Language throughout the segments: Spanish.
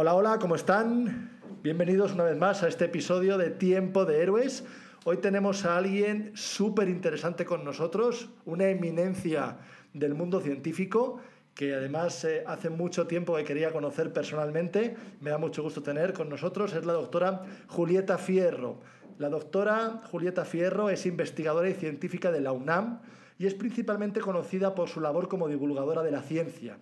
Hola, hola, ¿cómo están? Bienvenidos una vez más a este episodio de Tiempo de Héroes. Hoy tenemos a alguien súper interesante con nosotros, una eminencia del mundo científico que además eh, hace mucho tiempo que quería conocer personalmente. Me da mucho gusto tener con nosotros. Es la doctora Julieta Fierro. La doctora Julieta Fierro es investigadora y científica de la UNAM y es principalmente conocida por su labor como divulgadora de la ciencia.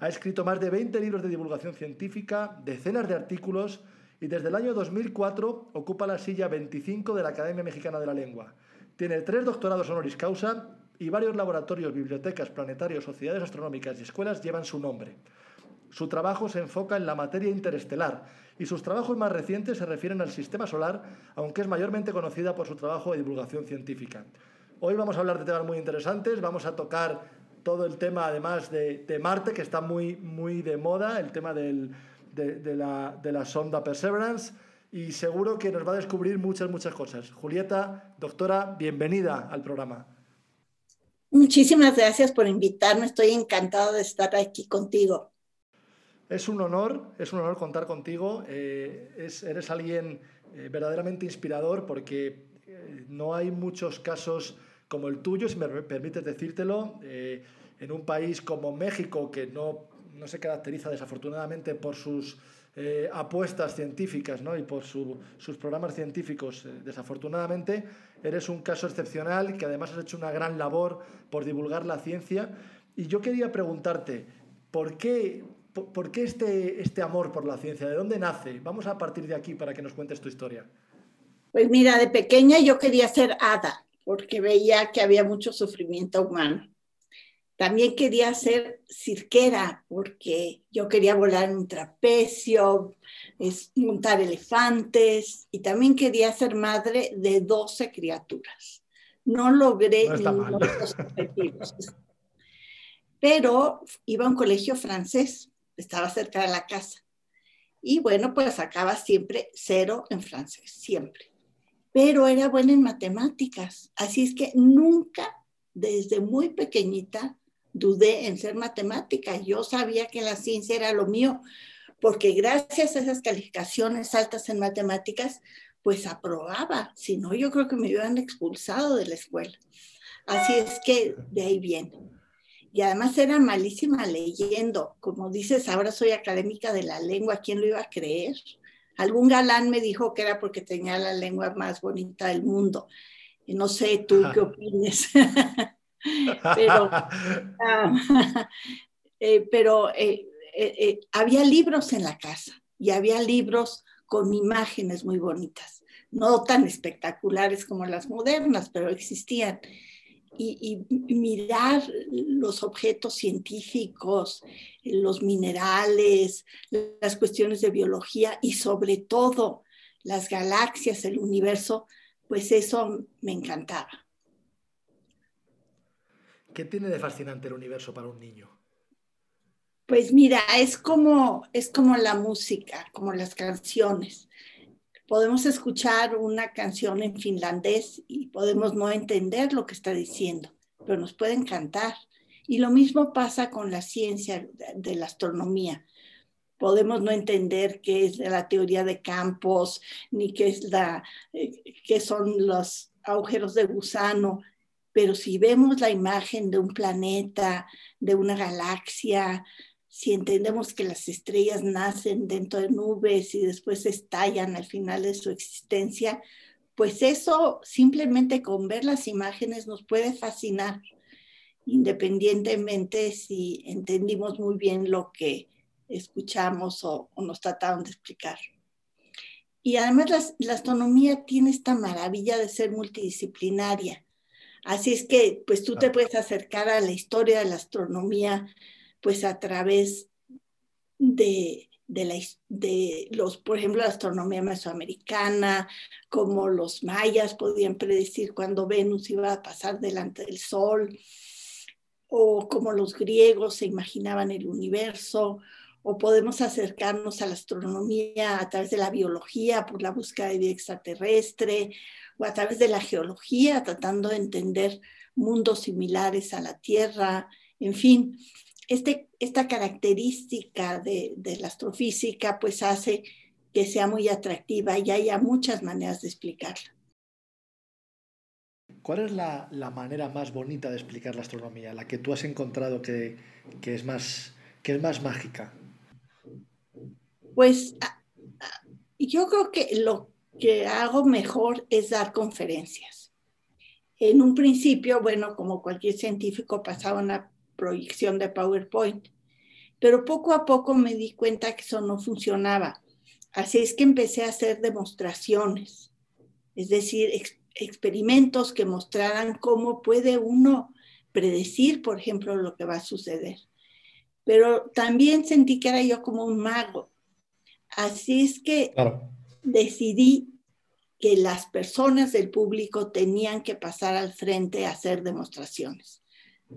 Ha escrito más de 20 libros de divulgación científica, decenas de artículos y desde el año 2004 ocupa la silla 25 de la Academia Mexicana de la Lengua. Tiene tres doctorados honoris causa y varios laboratorios, bibliotecas, planetarios, sociedades astronómicas y escuelas llevan su nombre. Su trabajo se enfoca en la materia interestelar y sus trabajos más recientes se refieren al sistema solar, aunque es mayormente conocida por su trabajo de divulgación científica. Hoy vamos a hablar de temas muy interesantes, vamos a tocar todo el tema además de, de, Marte, que está muy, muy de moda, el tema del, de, de, la, de, la, sonda Perseverance, y seguro que nos va a descubrir muchas, muchas cosas. Julieta, doctora, bienvenida al programa. Muchísimas gracias por invitarme, estoy encantado de estar aquí contigo. Es un honor, es un honor contar contigo, eh, es, eres alguien eh, verdaderamente inspirador porque eh, no hay muchos casos como el tuyo, si me permites decírtelo, eh, en un país como México, que no, no se caracteriza desafortunadamente por sus eh, apuestas científicas ¿no? y por su, sus programas científicos, eh, desafortunadamente, eres un caso excepcional que además has hecho una gran labor por divulgar la ciencia. Y yo quería preguntarte, ¿por qué, por, por qué este, este amor por la ciencia? ¿De dónde nace? Vamos a partir de aquí para que nos cuentes tu historia. Pues mira, de pequeña yo quería ser hada porque veía que había mucho sufrimiento humano. También quería ser cirquera, porque yo quería volar en un trapecio, es, montar elefantes, y también quería ser madre de 12 criaturas. No logré no ninguno de los objetivos. Pero iba a un colegio francés, estaba cerca de la casa. Y bueno, pues sacaba siempre cero en francés, siempre pero era buena en matemáticas. Así es que nunca, desde muy pequeñita, dudé en ser matemática. Yo sabía que la ciencia era lo mío, porque gracias a esas calificaciones altas en matemáticas, pues aprobaba. Si no, yo creo que me hubieran expulsado de la escuela. Así es que de ahí viene. Y además era malísima leyendo. Como dices, ahora soy académica de la lengua. ¿Quién lo iba a creer? Algún galán me dijo que era porque tenía la lengua más bonita del mundo. Y no sé tú qué opines. pero uh, eh, pero eh, eh, había libros en la casa y había libros con imágenes muy bonitas, no tan espectaculares como las modernas, pero existían. Y, y, mirar los objetos científicos, los minerales, las cuestiones de biología y sobre todo las galaxias, el universo, pues eso me encantaba. ¿Qué tiene de fascinante el universo para un niño? Pues mira, es como, es como la música, como las canciones podemos escuchar una canción en finlandés y podemos no entender lo que está diciendo, pero nos puede encantar. Y lo mismo pasa con la ciencia de la astronomía. Podemos no entender qué es la teoría de campos, ni qué, es la, eh, qué son los agujeros de gusano, pero si vemos la imagen de un planeta, de una galaxia, si entendemos que las estrellas nacen dentro de nubes y después estallan al final de su existencia, pues eso simplemente con ver las imágenes nos puede fascinar, independientemente si entendimos muy bien lo que escuchamos o, o nos trataron de explicar. Y además la, la, astronomía tiene esta maravilla de ser multidisciplinaria. Así es que pues tú te puedes acercar a la historia de la astronomía pues a través de, de, la, los, por ejemplo, la astronomía mesoamericana, como los mayas podían predecir cuándo Venus iba a pasar delante del Sol, o como los griegos se imaginaban el universo, o podemos acercarnos a la astronomía a través de la biología por la búsqueda de vida extraterrestre, o a través de la geología tratando de entender mundos similares a la Tierra, en fin, este, esta característica de, la astrofísica pues hace que sea muy atractiva y haya muchas maneras de explicarla. ¿Cuál es la, manera más bonita de explicar la astronomía? La que tú has encontrado que, es, más, que es más mágica. Pues yo creo que lo que hago mejor es dar conferencias. En un principio, bueno, como cualquier científico, pasaba una proyección de PowerPoint. Pero poco a poco me di cuenta que eso no funcionaba. Así es que empecé a hacer demostraciones, es decir, experimentos que mostraran cómo puede uno predecir, por ejemplo, lo que va a suceder. Pero también sentí que era yo como un mago. Así es que decidí que las personas del público tenían que pasar al frente a hacer demostraciones.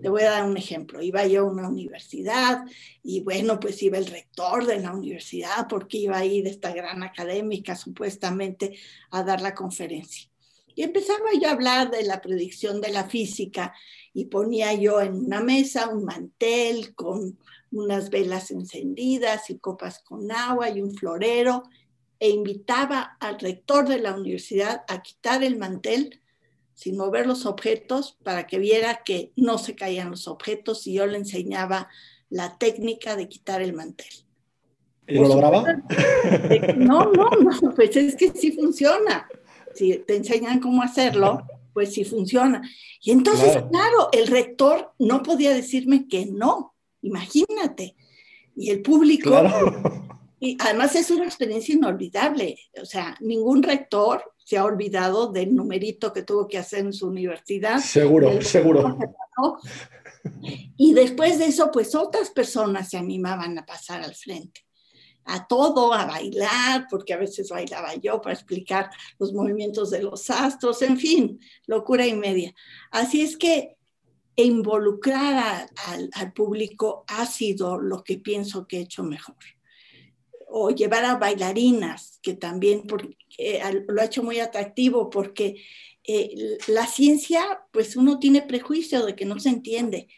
Te voy a dar un ejemplo. Iba yo a una universidad y bueno, pues iba el rector de la universidad porque iba a ir esta gran académica supuestamente a dar la conferencia. Y empezaba yo a hablar de la predicción de la física y ponía yo en una mesa un mantel con unas velas encendidas y copas con agua y un florero e invitaba al rector de la universidad a quitar el mantel sin mover los objetos para que viera que no se caían los objetos y yo le enseñaba la técnica de quitar el mantel. ¿Y lo lograba? No, no, no, pues es que sí funciona. Si te enseñan cómo hacerlo, pues sí funciona. Y entonces, claro, el rector no podía decirme que no, imagínate. Y el público, y además es una experiencia inolvidable. O sea, ningún rector se ha olvidado del numerito que tuvo que hacer en su universidad. Seguro, seguro. Y después de eso, pues otras personas se animaban a pasar al frente, a todo, a bailar, porque a veces bailaba yo para explicar los movimientos de los astros, en fin, locura y media. Así es que involucrar al público ha sido lo que pienso que he hecho mejor o llevar a bailarinas, que también porque, lo ha hecho muy atractivo porque eh, la ciencia, pues uno tiene prejuicio de que no se entiende,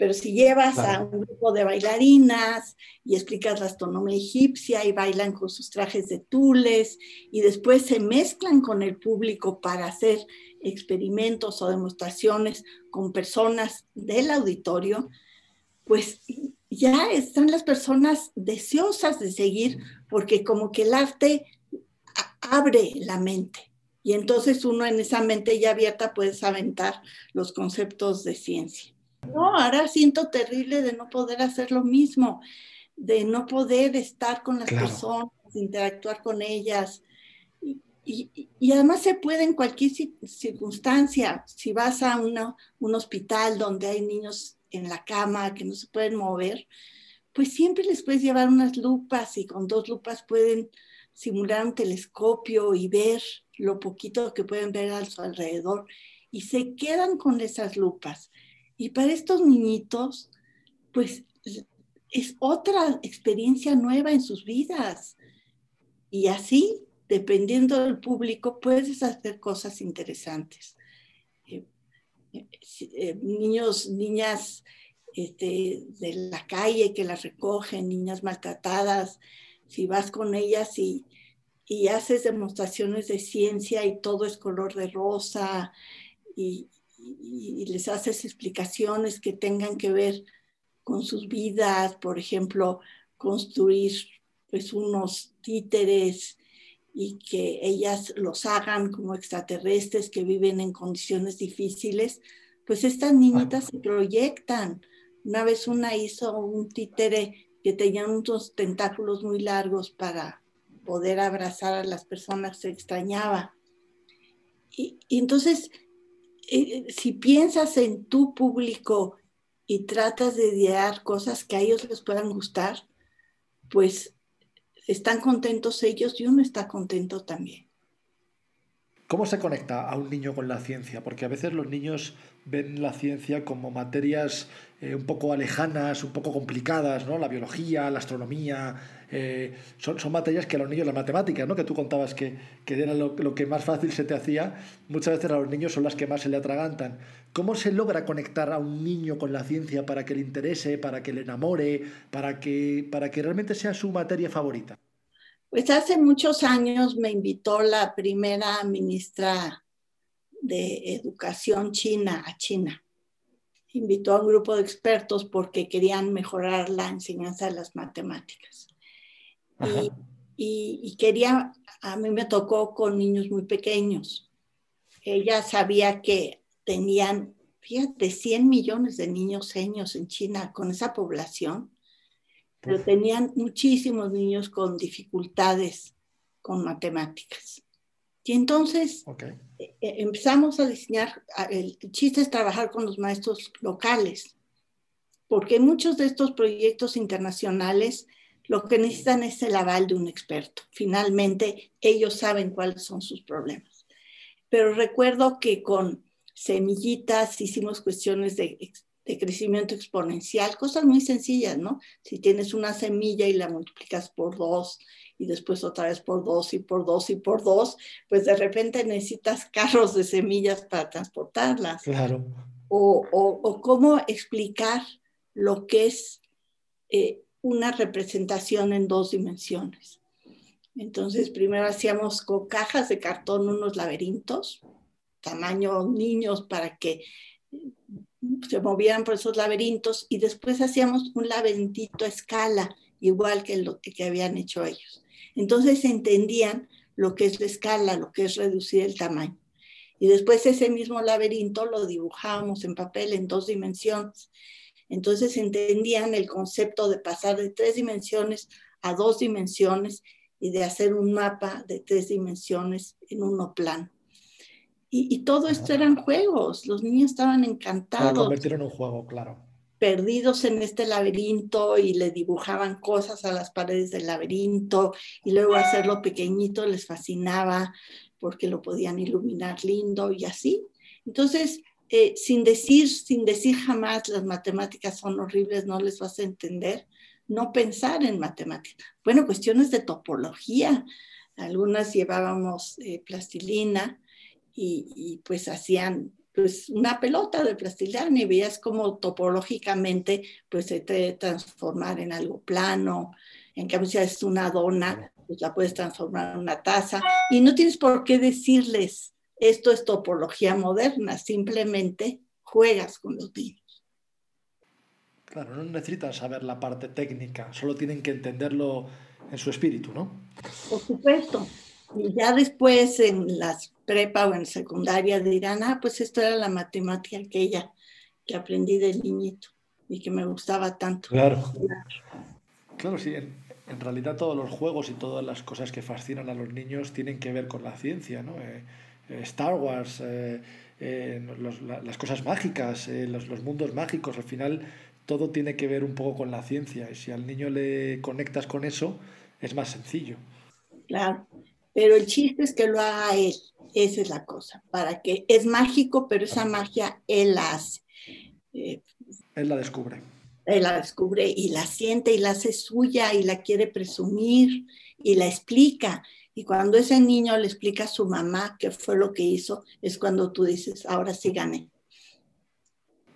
pero si llevas a un grupo de bailarinas y explicas la astronomía egipcia y bailan con sus trajes de tules y después se mezclan con el público para hacer experimentos o demostraciones con personas del auditorio, pues ya están las personas deseosas de seguir porque como que el arte abre la mente y entonces uno en esa mente ya abierta puedes aventar los conceptos de ciencia. No, ahora siento terrible de no poder hacer lo mismo, de no poder estar con las personas, interactuar con ellas. Y, y, además se puede en cualquier circunstancia. Si vas a un hospital donde hay niños en la cama, que no se pueden mover, pues siempre les puedes llevar unas lupas y con dos lupas pueden simular un telescopio y ver lo poquito que pueden ver a su alrededor y se quedan con esas lupas. Y para estos niñitos, pues es otra experiencia nueva en sus vidas. Y así, dependiendo del público, puedes hacer cosas interesantes. Eh, niños, niñas este, de la calle que las recogen, niñas maltratadas, si vas con ellas y, y haces demostraciones de ciencia y todo es color de rosa y, y, les haces explicaciones que tengan que ver con sus vidas, por ejemplo, construir pues unos títeres y que ellas los hagan como extraterrestres que viven en condiciones difíciles, pues estas niñitas se proyectan. Una vez una hizo un títere que tenía unos tentáculos muy largos para poder abrazar a las personas que se extrañaba. Y, entonces, eh, si piensas en tu público y tratas de idear cosas que a ellos les puedan gustar, pues están contentos ellos y uno está contento también. ¿Cómo se conecta a un niño con la ciencia? Porque a veces los niños ven la ciencia como materias eh, un poco alejanas, un poco complicadas, ¿no? La biología, la astronomía, eh, son, son, materias que a los niños, las matemáticas, ¿no? Que tú contabas que, que era lo, lo, que más fácil se te hacía, muchas veces a los niños son las que más se le atragantan. ¿Cómo se logra conectar a un niño con la ciencia para que le interese, para que le enamore, para que, para que realmente sea su materia favorita? Pues hace muchos años me invitó la primera ministra de Educación china a China. Invitó a un grupo de expertos porque querían mejorar la enseñanza de las matemáticas. Y, y, y, quería, a mí me tocó con niños muy pequeños. Ella sabía que tenían, fíjate, 100 millones de niños seños en China con esa población pero tenían muchísimos niños con dificultades con matemáticas. Y entonces okay. eh, empezamos a diseñar, el chiste es trabajar con los maestros locales, porque muchos de estos proyectos internacionales lo que necesitan es el aval de un experto. Finalmente, ellos saben cuáles son sus problemas. Pero recuerdo que con semillitas hicimos cuestiones de de crecimiento exponencial, cosas muy sencillas, ¿no? Si tienes una semilla y la multiplicas por dos y después otra vez por dos y por dos y por dos, pues de repente necesitas carros de semillas para transportarlas. Claro. O, o, o cómo explicar lo que es eh, una representación en dos dimensiones. Entonces, primero hacíamos con cajas de cartón unos laberintos, tamaño niños, para que se movían por esos laberintos y después hacíamos un laberintito a escala, igual que lo que habían hecho ellos. Entonces entendían lo que es la escala, lo que es reducir el tamaño. Y después ese mismo laberinto lo dibujábamos en papel en dos dimensiones. Entonces entendían el concepto de pasar de tres dimensiones a dos dimensiones y de hacer un mapa de tres dimensiones en uno plano. Y, y, todo esto eran juegos, los niños estaban encantados. Lo convirtieron en un juego, claro. Perdidos en este laberinto y le dibujaban cosas a las paredes del laberinto y luego hacerlo pequeñito les fascinaba porque lo podían iluminar lindo y así. Entonces, eh, sin decir, sin decir jamás las matemáticas son horribles, no les vas a entender, no pensar en matemáticas. Bueno, cuestiones de topología. Algunas llevábamos eh, plastilina y, y pues hacían pues una pelota de plastilina y veías como topológicamente pues se puede transformar en algo plano. En cambio, si es una dona, pues la puedes transformar en una taza y no tienes por qué decirles esto es topología moderna, simplemente juegas con los niños. Claro, no necesitan saber la parte técnica, solo tienen que entenderlo en su espíritu, ¿no? Por supuesto. Y ya después en las prepa o en secundaria dirán, ah, pues esto era la matemática aquella que aprendí del niñito y que me gustaba tanto. Claro. Claro, sí. En, en realidad todos los juegos y todas las cosas que fascinan a los niños tienen que ver con la ciencia, ¿no? Eh, eh, Star Wars, eh, eh los, la, las cosas mágicas, eh, los, los mundos mágicos, al final todo tiene que ver un poco con la ciencia y si al niño le conectas con eso es más sencillo. Claro. Pero el chiste es que lo haga él. Esa es la cosa. Para que es mágico, pero esa magia él la hace. Eh, él la descubre. Él la descubre y la siente y la hace suya y la quiere presumir y la explica. Y cuando ese niño le explica a su mamá qué fue lo que hizo, es cuando tú dices, ahora sí gané.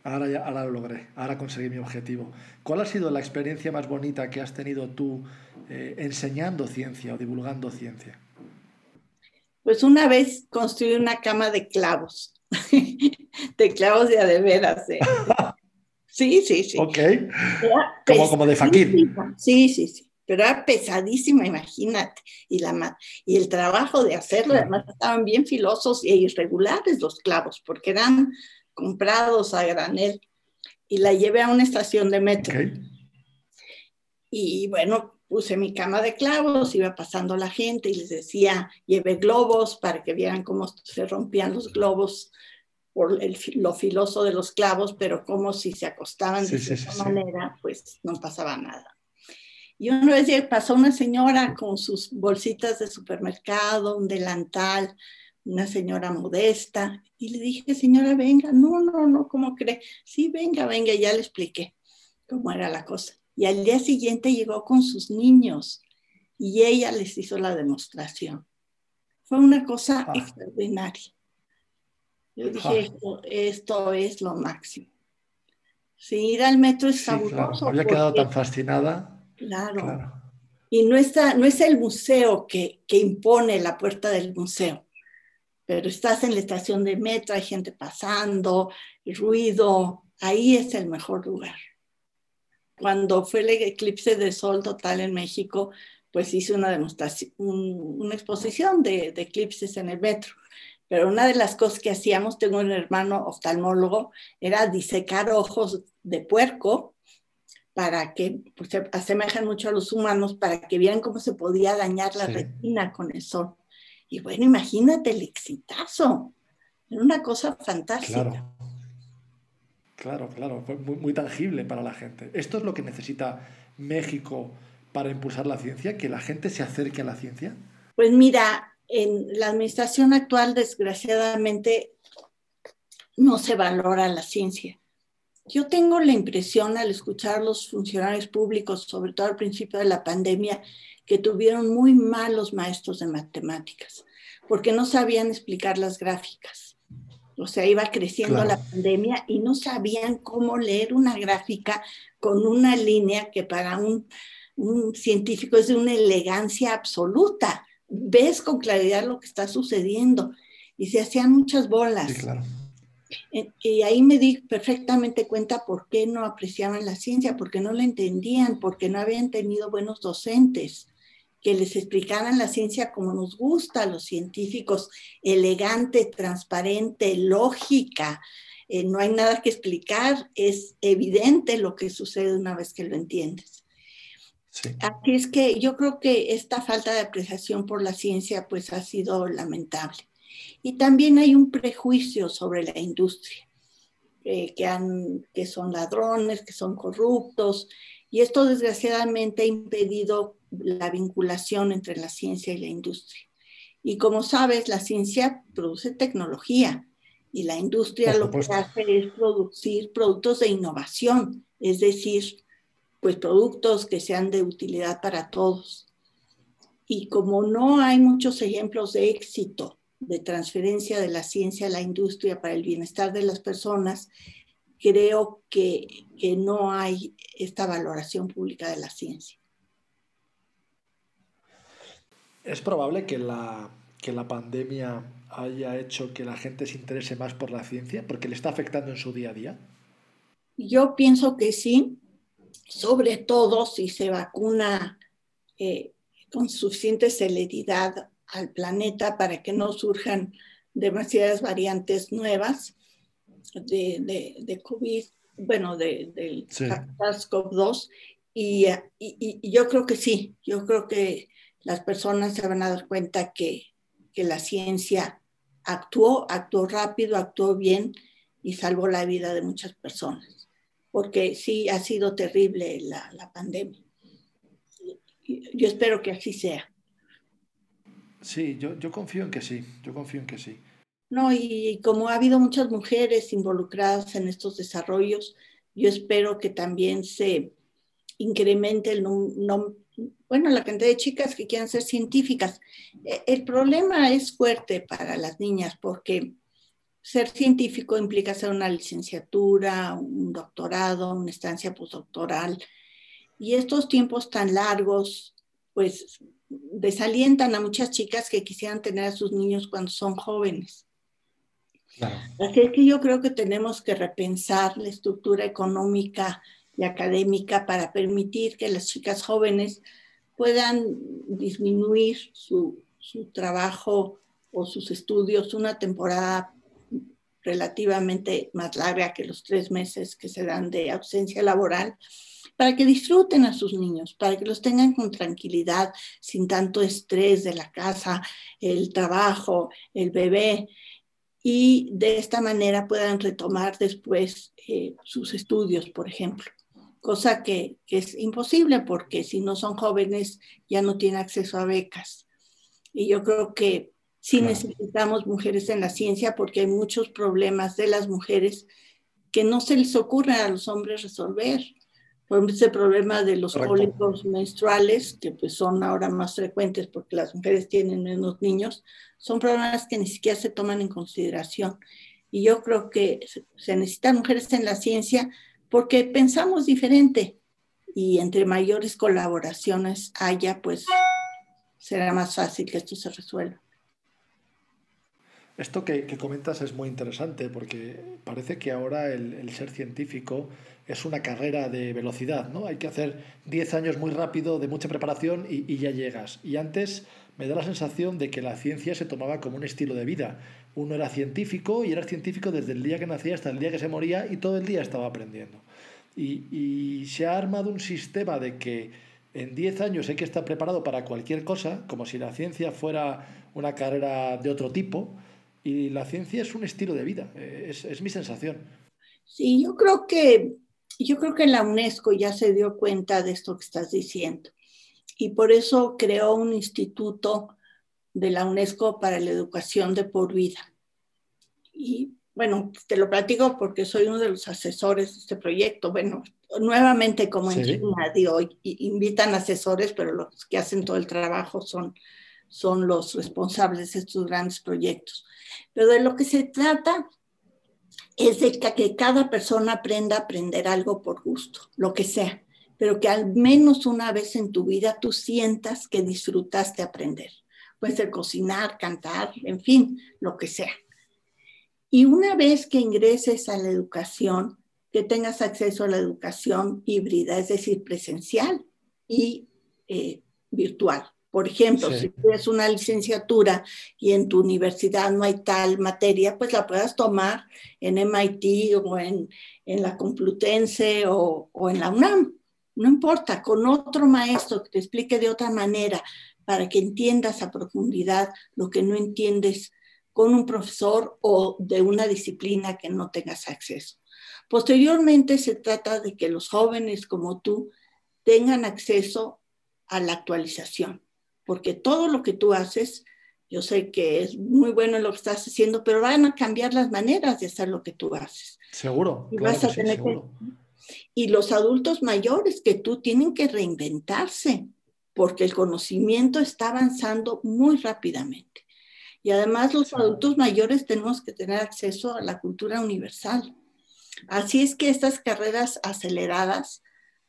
Ahora, ya, ahora lo logré, ahora conseguí mi objetivo. ¿Cuál ha sido la experiencia más bonita que has tenido tú eh, enseñando ciencia o divulgando ciencia? Pues una vez construí una cama de clavos, de clavos de adeveras. ¿eh? Sí, sí, sí. Ok. Como, como de fakir. Sí, sí, sí. Pero era pesadísima, imagínate. Y, la, y el trabajo de hacerlo, además estaban bien filosos e irregulares los clavos, porque eran comprados a granel. Y la llevé a una estación de metro. Okay. Y bueno, puse mi cama de clavos, iba pasando la gente y les decía, lleve globos para que vieran cómo se rompían los globos por el, lo filoso de los clavos, pero como si se acostaban de sí, esa sí, manera, pues no pasaba nada. Y una vez pasó una señora con sus bolsitas de supermercado, un delantal, una señora modesta, y le dije, señora, venga, no, no, no, ¿cómo cree? Sí, venga, venga, ya le expliqué cómo era la cosa. Y al día siguiente llegó con sus niños y ella les hizo la demostración. Fue una cosa ah. extraordinaria. Yo dije, ah. esto, es lo máximo. Sí, ir al metro es fabuloso. Había quedado tan fascinada. Claro. Y no, está, no es el museo que, que impone la puerta del museo, pero estás en la estación de metro, hay gente pasando, ruido, ahí es el mejor lugar. Cuando fue el eclipse de sol total en México, pues hice una demostración, una exposición de, eclipses en el metro. Pero una de las cosas que hacíamos, tengo un hermano oftalmólogo, era disecar ojos de puerco para que pues, se asemejan mucho a los humanos, para que vieran cómo se podía dañar la retina con el sol. Y bueno, imagínate el exitazo. Era una cosa fantástica. Claro, claro, claro. Muy, muy tangible para la gente. Esto es lo que necesita México para impulsar la ciencia, que la gente se acerque a la ciencia? Pues mira, en la administración actual, desgraciadamente, no se valora la ciencia. Yo tengo la impresión al escuchar a los funcionarios públicos, sobre todo al principio de la pandemia, que tuvieron muy malos maestros de matemáticas, porque no sabían explicar las gráficas. O sea, iba creciendo la pandemia y no sabían cómo leer una gráfica con una línea que para un un científico es de una elegancia absoluta. Ves con claridad lo que está sucediendo. Y se hacían muchas bolas. Y ahí me di perfectamente cuenta por qué no apreciaban la ciencia, porque no la entendían, porque no habían tenido buenos docentes que les explicaran la ciencia como nos gusta a los científicos, elegante, transparente, lógica. Eh, no hay nada que explicar, es evidente lo que sucede una vez que lo entiendes. Así es que yo creo que esta falta de apreciación por la ciencia pues ha sido lamentable. Y también hay un prejuicio sobre la industria, eh, que, han, que son ladrones, que son corruptos, y esto desgraciadamente ha impedido la vinculación entre la ciencia y la industria. Y como sabes, la ciencia produce tecnología y la industria lo que hace es producir productos de innovación, es decir, pues productos que sean de utilidad para todos. Y como no hay muchos ejemplos de éxito de transferencia de la ciencia a la industria para el bienestar de las personas, creo que, que no hay esta valoración pública de la ciencia. ¿Es probable que la, que la pandemia haya hecho que la gente se interese más por la ciencia porque le está afectando en su día a día? Yo pienso que sí, sobre todo si se vacuna eh, con suficiente celeridad al planeta para que no surjan demasiadas variantes nuevas de, de, COVID, bueno, de, del SARS-CoV-2. Y, y, yo creo que sí, yo creo que las personas se van a dar cuenta que, que la ciencia actuó, actuó rápido, actuó bien y salvó la vida de muchas personas porque sí ha sido terrible la, pandemia. Yo espero que así sea. Sí, yo, yo, confío en que sí, yo confío en que sí. No, y, como ha habido muchas mujeres involucradas en estos desarrollos, yo espero que también se incremente el número, bueno, la cantidad de chicas que quieran ser científicas. E, el problema es fuerte para las niñas porque ser científico implica hacer una licenciatura, un doctorado, una estancia postdoctoral. Y estos tiempos tan largos, pues desalientan a muchas chicas que quisieran tener a sus niños cuando son jóvenes. Así que yo creo que tenemos que repensar la estructura económica y académica para permitir que las chicas jóvenes puedan disminuir su, su trabajo o sus estudios una temporada relativamente más larga que los tres meses que se dan de ausencia laboral, para que disfruten a sus niños, para que los tengan con tranquilidad, sin tanto estrés de la casa, el trabajo, el bebé, y de esta manera puedan retomar después eh, sus estudios, por ejemplo. Cosa que, es imposible porque si no son jóvenes ya no tienen acceso a becas. Y yo creo que sí necesitamos mujeres en la ciencia porque hay muchos problemas de las mujeres que no se les ocurre a los hombres resolver. Por ejemplo, ese problema de los cólicos menstruales, que pues son ahora más frecuentes porque las mujeres tienen menos niños, son problemas que ni siquiera se toman en consideración. Y yo creo que se necesitan mujeres en la ciencia porque pensamos diferente y entre mayores colaboraciones haya, pues será más fácil que esto se resuelva. Esto que, comentas es muy interesante porque parece que ahora el, ser científico es una carrera de velocidad, ¿no? Hay que hacer 10 años muy rápido, de mucha preparación y, y ya llegas. Y antes me da la sensación de que la ciencia se tomaba como un estilo de vida. Uno era científico y era científico desde el día que nacía hasta el día que se moría y todo el día estaba aprendiendo. Y, se ha armado un sistema de que en 10 años hay que estar preparado para cualquier cosa, como si la ciencia fuera una carrera de otro tipo, y la ciencia es un estilo de vida, es, es mi sensación. Sí, yo creo que yo creo que la UNESCO ya se dio cuenta de esto que estás diciendo y por eso creó un instituto de la UNESCO para la educación de por vida. Y bueno, te lo platico porque soy uno de los asesores de este proyecto. Bueno, nuevamente como en China, digo, invitan asesores, pero los que hacen todo el trabajo son, son los responsables de estos grandes proyectos. Pero de lo que se trata es de que cada persona aprenda a aprender algo por gusto, lo que sea, pero que al menos una vez en tu vida tú sientas que disfrutaste aprender puede ser cocinar, cantar, en fin, lo que sea. Y una vez que ingreses a la educación, que tengas acceso a la educación híbrida, es decir, presencial y eh, virtual. Por ejemplo, si tienes una licenciatura y en tu universidad no hay tal materia, pues la puedas tomar en MIT o en, en la Complutense o, o en la UNAM. No importa, con otro maestro que te explique de otra manera, para que entiendas a profundidad lo que no entiendes con un profesor o de una disciplina que no tengas acceso. Posteriormente se trata de que los jóvenes como tú tengan acceso a la actualización, porque todo lo que tú haces, yo sé que es muy bueno lo que estás haciendo, pero van a cambiar las maneras de hacer lo que tú haces. Seguro. Y, vas a tener y los adultos mayores que tú tienen que reinventarse porque el conocimiento está avanzando muy rápidamente. Y además los adultos mayores tenemos que tener acceso a la cultura universal. Así es que estas carreras aceleradas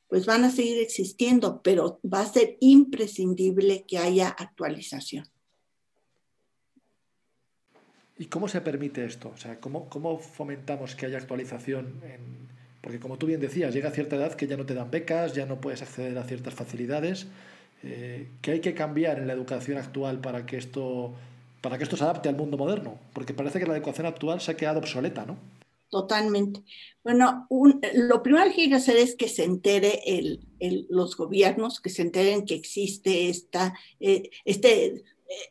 pues van a seguir existiendo, pero va a ser imprescindible que haya actualización. ¿Y cómo se permite esto? O sea, ¿cómo, cómo fomentamos que haya actualización? Porque como tú bien decías, llega a cierta edad que ya no te dan becas, ya no puedes acceder a ciertas facilidades. Eh, ¿Qué hay que cambiar en la educación actual para que esto para que esto se adapte al mundo moderno? Porque parece que la educación actual se ha quedado obsoleta, ¿no? Totalmente. Bueno, lo primero que hay que hacer es que se entere el, los gobiernos, que se enteren que existe esta, eh, este, eh,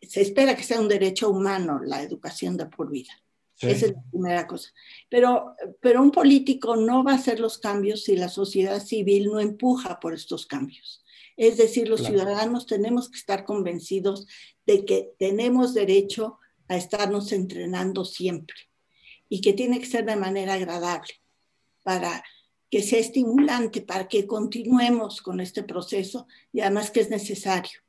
se espera que sea un derecho humano la educación de por vida. Esa es la primera cosa. Pero, pero un político no va a hacer los cambios si la sociedad civil no empuja por estos cambios. Es decir, los ciudadanos tenemos que estar convencidos de que tenemos derecho a estarnos entrenando siempre y que tiene que ser de manera agradable para que sea estimulante, para que continuemos con este proceso y además que es necesario.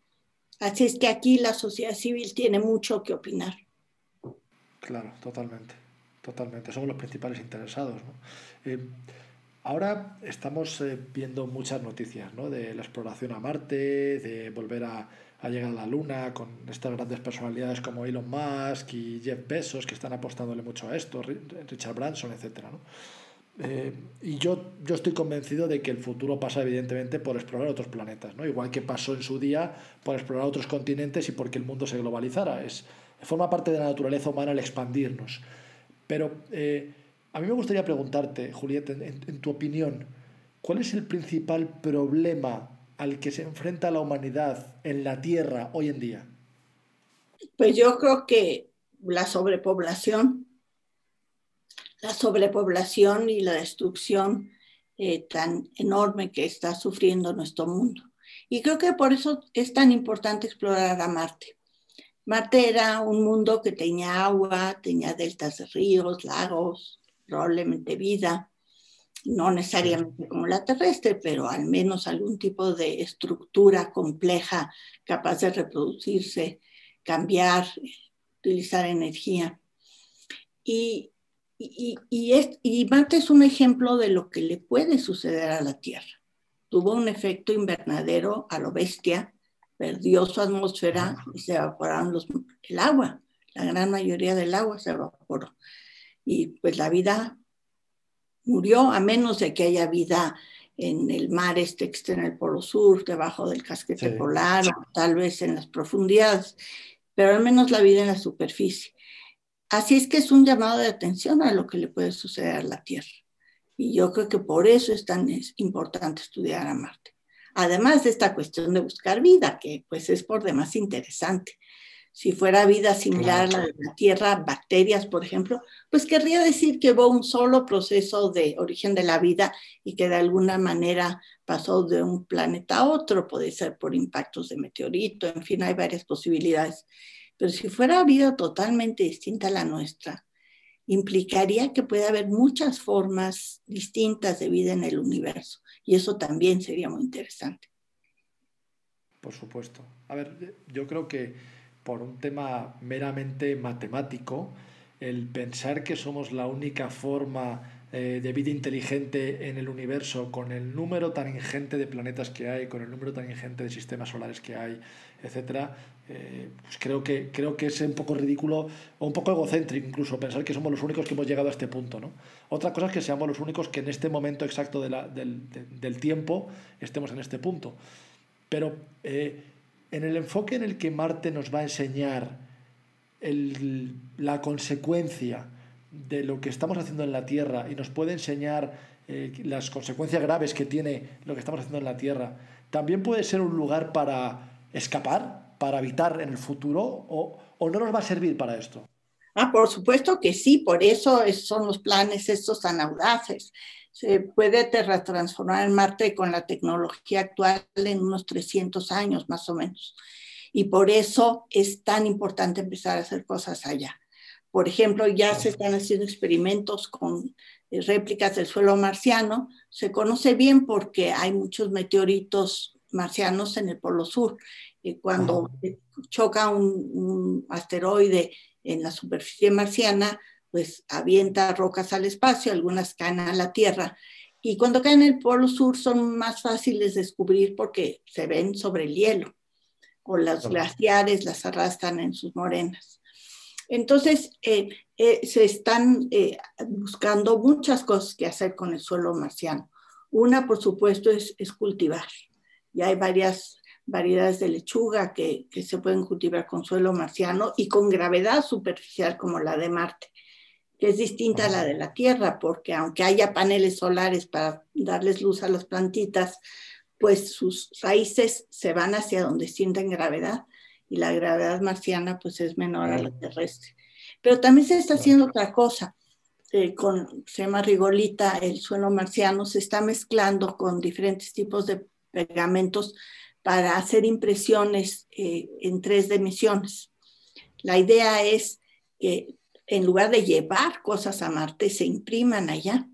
Así es que aquí la sociedad civil tiene mucho que opinar. Claro, totalmente, totalmente. Somos los principales interesados. ¿no? Eh, Ahora estamos eh, viendo muchas noticias ¿no? de la exploración a Marte, de volver a, llegar a la Luna con estas grandes personalidades como Elon Musk y Jeff Bezos que están apostándole mucho a esto, Richard Branson, etc. Eh, y yo, yo estoy convencido de que el futuro pasa evidentemente por explorar otros planetas, ¿no? igual que pasó en su día por explorar otros continentes y porque el mundo se globalizara. Es, forma parte de la naturaleza humana el expandirnos. Pero eh, a mí me gustaría preguntarte, Julieta, en, tu opinión, ¿cuál es el principal problema al que se enfrenta la humanidad en la Tierra hoy en día? Pues yo creo que la sobrepoblación, la sobrepoblación y la destrucción eh, tan enorme que está sufriendo nuestro mundo. Y creo que por eso es tan importante explorar a Marte. Marte era un mundo que tenía agua, tenía deltas de ríos, lagos, probablemente vida, no necesariamente como la terrestre, pero al menos algún tipo de estructura compleja capaz de reproducirse, cambiar, utilizar energía. Y, y, y, Marte es un ejemplo de lo que le puede suceder a la Tierra. Tuvo un efecto invernadero a lo bestia, perdió su atmósfera y se evaporaron los, el agua. La gran mayoría del agua se evaporó. Y pues la vida murió, a menos de que haya vida en el mar este que está en el Polo Sur, debajo del casquete polar, o tal vez en las profundidades, pero al menos la vida en la superficie. Así es que es un llamado de atención a lo que le puede suceder a la Tierra. Y yo creo que por eso es tan importante estudiar a Marte. Además de esta cuestión de buscar vida, que pues es por demás interesante si fuera vida similar a la de la Tierra, bacterias, por ejemplo, pues querría decir que hubo un solo proceso de origen de la vida y que de alguna manera pasó de un planeta a otro, puede ser por impactos de meteorito, en fin, hay varias posibilidades. Pero si fuera vida totalmente distinta a la nuestra, implicaría que puede haber muchas formas distintas de vida en el universo y eso también sería muy interesante. Por supuesto. A ver, yo creo que por un tema meramente matemático, el pensar que somos la única forma eh, de vida inteligente en el universo, con el número tan ingente de planetas que hay, con el número tan ingente de sistemas solares que hay, etcétera, eh, pues creo que, creo que es un poco ridículo o un poco egocéntrico incluso pensar que somos los únicos que hemos llegado a este punto. ¿no? Otra cosa es que seamos los únicos que en este momento exacto de del, del, tiempo estemos en este punto. Pero eh, en el enfoque en el que Marte nos va a enseñar la consecuencia de lo que estamos haciendo en la Tierra y nos puede enseñar eh, las consecuencias graves que tiene lo que estamos haciendo en la Tierra, también puede ser un lugar para escapar, para habitar en el futuro, o, no nos va a servir para esto. Ah, por supuesto que sí, por eso son los planes estos tan audaces se puede transformar en Marte con la tecnología actual en unos 300 años más o menos. Y por eso es tan importante empezar a hacer cosas allá. Por ejemplo, ya se están haciendo experimentos con eh, réplicas del suelo marciano. Se conoce bien porque hay muchos meteoritos marcianos en el Polo Sur. Y cuando choca un, un asteroide en la superficie marciana, pues avienta rocas al espacio, algunas caen a la Tierra. Y cuando caen en el Polo Sur son más fáciles de descubrir porque se ven sobre el hielo o las glaciares las arrastran en sus morenas. Entonces, eh, eh, se están eh, buscando muchas cosas que hacer con el suelo marciano. Una, por supuesto, es, es cultivar. Y hay varias variedades de lechuga que, que, se pueden cultivar con suelo marciano y con gravedad superficial como la de Marte que es distinta a la de la Tierra, porque aunque haya paneles solares para darles luz a las plantitas, pues sus raíces se van hacia donde sienten gravedad y la gravedad marciana pues es menor a la terrestre. Pero también se está haciendo otra cosa. Eh, con, se llama rigolita, el suelo marciano se está mezclando con diferentes tipos de pegamentos para hacer impresiones eh, en tres dimensiones. La idea es que en lugar de llevar cosas a Marte, se impriman allá.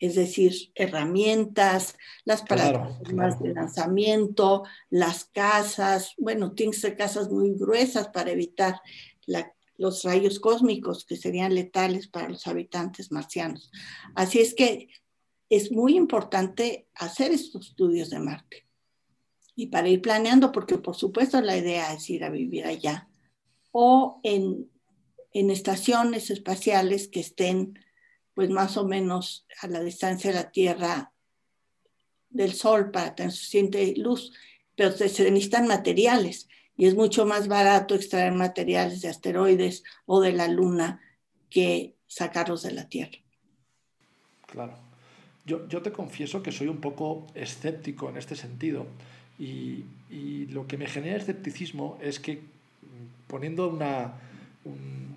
Es decir, herramientas, las plataformas de lanzamiento, las casas, bueno, tienen que ser casas muy gruesas para evitar los rayos cósmicos que serían letales para los habitantes marcianos. Así es que es muy importante hacer estos estudios de Marte. Y para ir planeando, porque por supuesto la idea es ir a vivir allá o en en estaciones espaciales que estén pues más o menos a la distancia de la Tierra del Sol para tener suficiente luz, pero se necesitan materiales y es mucho más barato extraer materiales de asteroides o de la Luna que sacarlos de la Tierra. Claro. Yo, yo te confieso que soy un poco escéptico en este sentido y, y lo que me genera escepticismo es que poniendo una,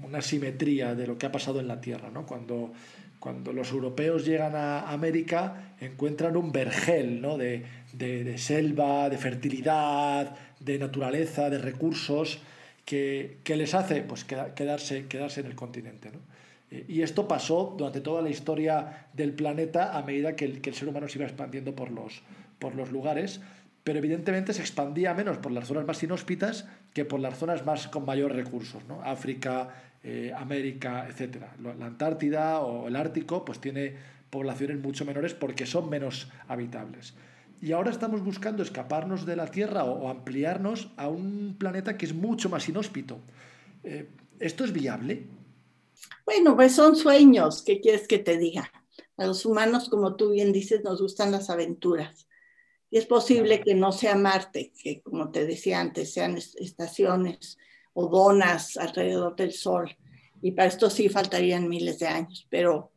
una simetría de lo que ha pasado en la Tierra. ¿no? Cuando, cuando los europeos llegan a América encuentran un vergel ¿no? de, de, selva, de fertilidad, de naturaleza, de recursos, que, que les hace pues, quedarse, quedarse en el continente. ¿no? Y esto pasó durante toda la historia del planeta a medida que el, que el ser humano se iba expandiendo por los, por los lugares, pero evidentemente se expandía menos por las zonas más inhóspitas que por las zonas más con mayor recursos, ¿no? África, eh, América, etc. La Antártida o el Ártico pues tiene poblaciones mucho menores porque son menos habitables. Y ahora estamos buscando escaparnos de la Tierra o, ampliarnos a un planeta que es mucho más inhóspito. Eh, ¿Esto es viable? Bueno, pues son sueños, ¿qué quieres que te diga? A los humanos, como tú bien dices, nos gustan las aventuras. Y es posible que no sea Marte, que como te decía antes, sean estaciones o donas alrededor del Sol. Y para esto sí faltarían miles de años, pero...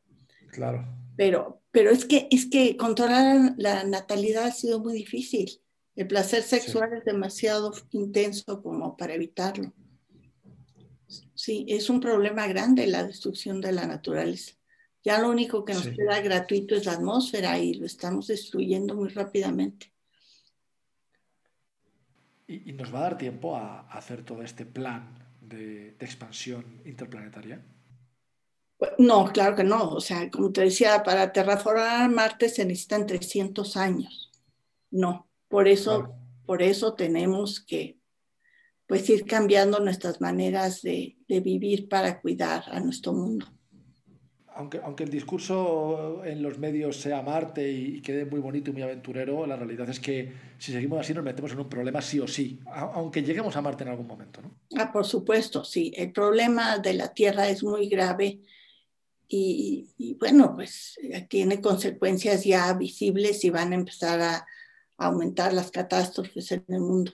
Claro. Pero, pero es, que, es que controlar la natalidad ha sido muy difícil. El placer sexual es demasiado intenso como para evitarlo. Sí, es un problema grande la destrucción de la naturaleza. Ya lo único que nos queda gratuito es la atmósfera y lo estamos destruyendo muy rápidamente. ¿Y, nos va a dar tiempo a, hacer todo este plan de, expansión interplanetaria? Pues, no, claro que no. O sea, como te decía, para terraformar Marte se necesitan 300 años. No, por eso, por eso tenemos que pues ir cambiando nuestras maneras de, de vivir para cuidar a nuestro mundo aunque, aunque el discurso en los medios sea Marte y, quede muy bonito y muy aventurero, la realidad es que si seguimos así nos metemos en un problema sí o sí, aunque lleguemos a Marte en algún momento. ¿no? Ah, por supuesto, sí. El problema de la Tierra es muy grave y, y bueno, pues eh, tiene consecuencias ya visibles y van a empezar a aumentar las catástrofes en el mundo.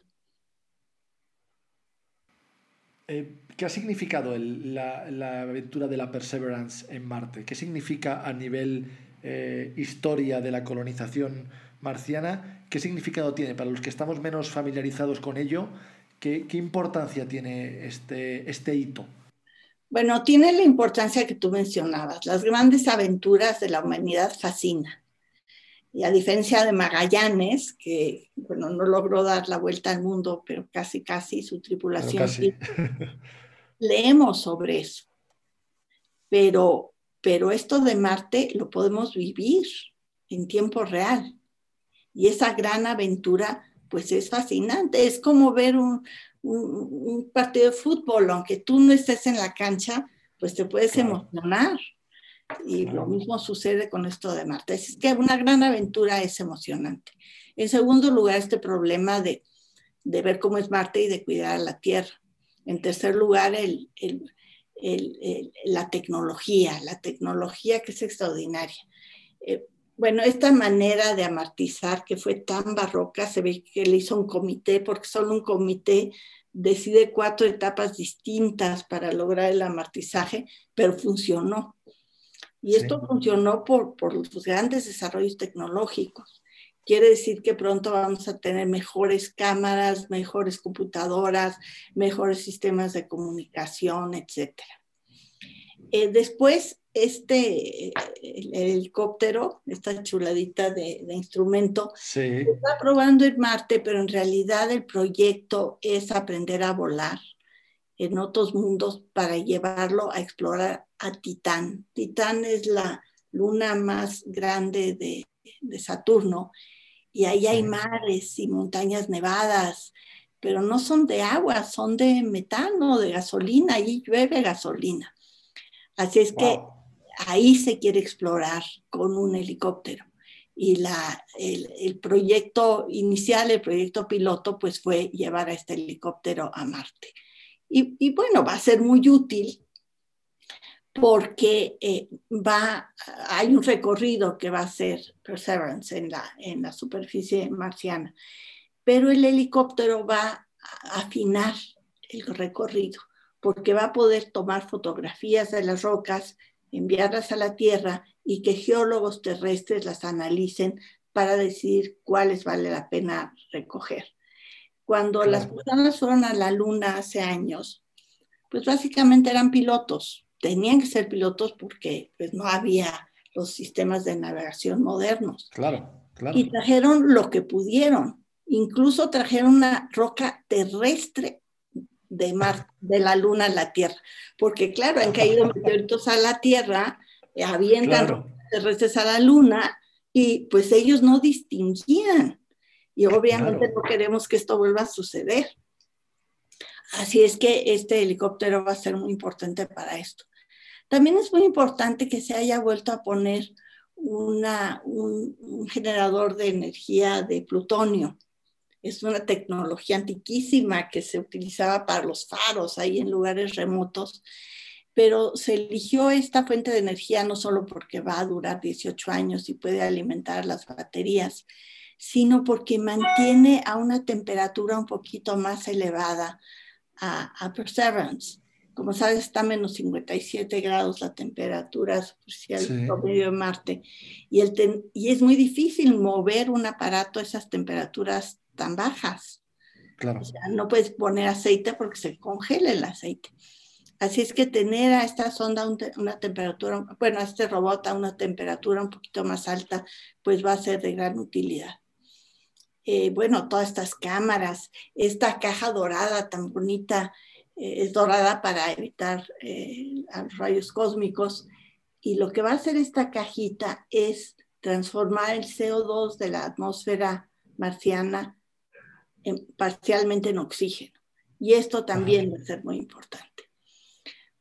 Eh, ¿Qué ha significado la, aventura de la Perseverance en Marte? ¿Qué significa a nivel eh, historia de la colonización marciana? ¿Qué significado tiene para los que estamos menos familiarizados con ello? ¿Qué, importancia tiene este, este hito? Bueno, tiene la importancia que tú mencionabas. Las grandes aventuras de la humanidad fascinan. Y a diferencia de Magallanes, que bueno, no logró dar la vuelta al mundo, pero casi, casi su tripulación. leemos sobre eso. Pero, pero esto de Marte lo podemos vivir en tiempo real. Y esa gran aventura, pues es fascinante. Es como ver un, un, partido de fútbol, aunque tú no estés en la cancha, pues te puedes emocionar. Y lo mismo sucede con esto de Marte. Es que una gran aventura es emocionante. En segundo lugar, este problema de, ver cómo es Marte y de cuidar a la Tierra. En tercer lugar, la tecnología, la tecnología que es extraordinaria. Eh, bueno, esta manera de amartizar que fue tan barroca, se ve que le hizo un comité, porque solo un comité decide cuatro etapas distintas para lograr el amartizaje, pero funcionó. Y esto funcionó por, por los grandes desarrollos tecnológicos. Quiere decir que pronto vamos a tener mejores cámaras, mejores computadoras, mejores sistemas de comunicación, etc. Eh, después, este el, helicóptero, esta chuladita de, de instrumento, se está probando en Marte, pero en realidad el proyecto es aprender a volar en otros mundos para llevarlo a explorar a Titán. Titán es la luna más grande de, Saturno y ahí hay mares y montañas nevadas, pero no son de agua, son de metano, de gasolina, ahí llueve gasolina. Así es que ahí se quiere explorar con un helicóptero. Y la, el, proyecto inicial, el proyecto piloto, pues fue llevar a este helicóptero a Marte. Y, bueno, va a ser muy útil porque eh, hay un recorrido que va a ser Perseverance en la, en la superficie marciana, pero el helicóptero va a afinar el recorrido, porque va a poder tomar fotografías de las rocas, enviarlas a la Tierra y que geólogos terrestres las analicen para decidir cuáles vale la pena recoger. Cuando las personas fueron a la Luna hace años, pues básicamente eran pilotos, tenían que ser pilotos porque pues, no había los sistemas de navegación modernos. Claro, claro. Y trajeron lo que pudieron. Incluso trajeron una roca terrestre de mar, de la luna a la Tierra. Porque claro, han caído meteoritos a la Tierra, avientan Claro. terrestres a la luna y pues ellos no distinguían. Y obviamente Claro. no queremos que esto vuelva a suceder. Así es que este helicóptero va a ser muy importante para esto. También es muy importante que se haya vuelto a poner una, un, un generador de energía de plutonio. Es una tecnología antiquísima que se utilizaba para los faros ahí en lugares remotos, pero se eligió esta fuente de energía no solo porque va a durar 18 años y puede alimentar las baterías, sino porque mantiene a una temperatura un poquito más elevada a, a Perseverance. Como sabes, está a menos 57 grados la temperatura superficial Sí. promedio de Marte. Y, el ten- y es muy difícil mover un aparato a esas temperaturas tan bajas. Claro. O sea, no puedes poner aceite porque se congela el aceite. Así es que tener a esta sonda una temperatura, bueno, a este robot a una temperatura un poquito más alta, pues va a ser de gran utilidad. Eh, bueno, todas estas cámaras, esta caja dorada tan bonita, eh, es dorada para evitar eh, rayos cósmicos. Y lo que va a hacer esta cajita es transformar el CO2 de la atmósfera marciana en- parcialmente en oxígeno. Y esto también va a ser muy importante,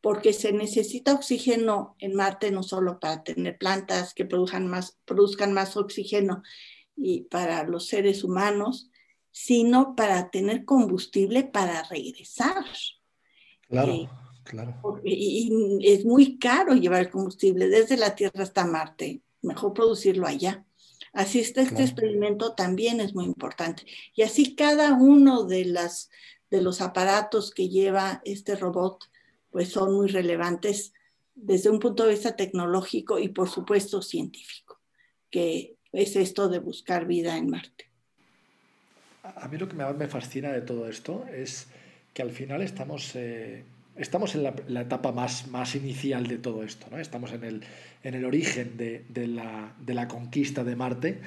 porque se necesita oxígeno en Marte no solo para tener plantas que produzcan más, produzcan más oxígeno y para los seres humanos, sino para tener combustible para regresar. Claro, Eh, claro. Y, y es muy caro llevar el combustible desde la Tierra hasta Marte. Mejor producirlo allá. Así este Claro. experimento también es muy importante. Y así cada uno de, las, de los aparatos que lleva este robot, pues son muy relevantes desde un punto de vista tecnológico y por supuesto científico, que es esto de buscar vida en Marte. A mí lo que me fascina de todo esto es que al final estamos, eh, estamos en la, la etapa más, más inicial de todo esto, ¿no? Estamos en el, en el origen de, de la, de la conquista de Marte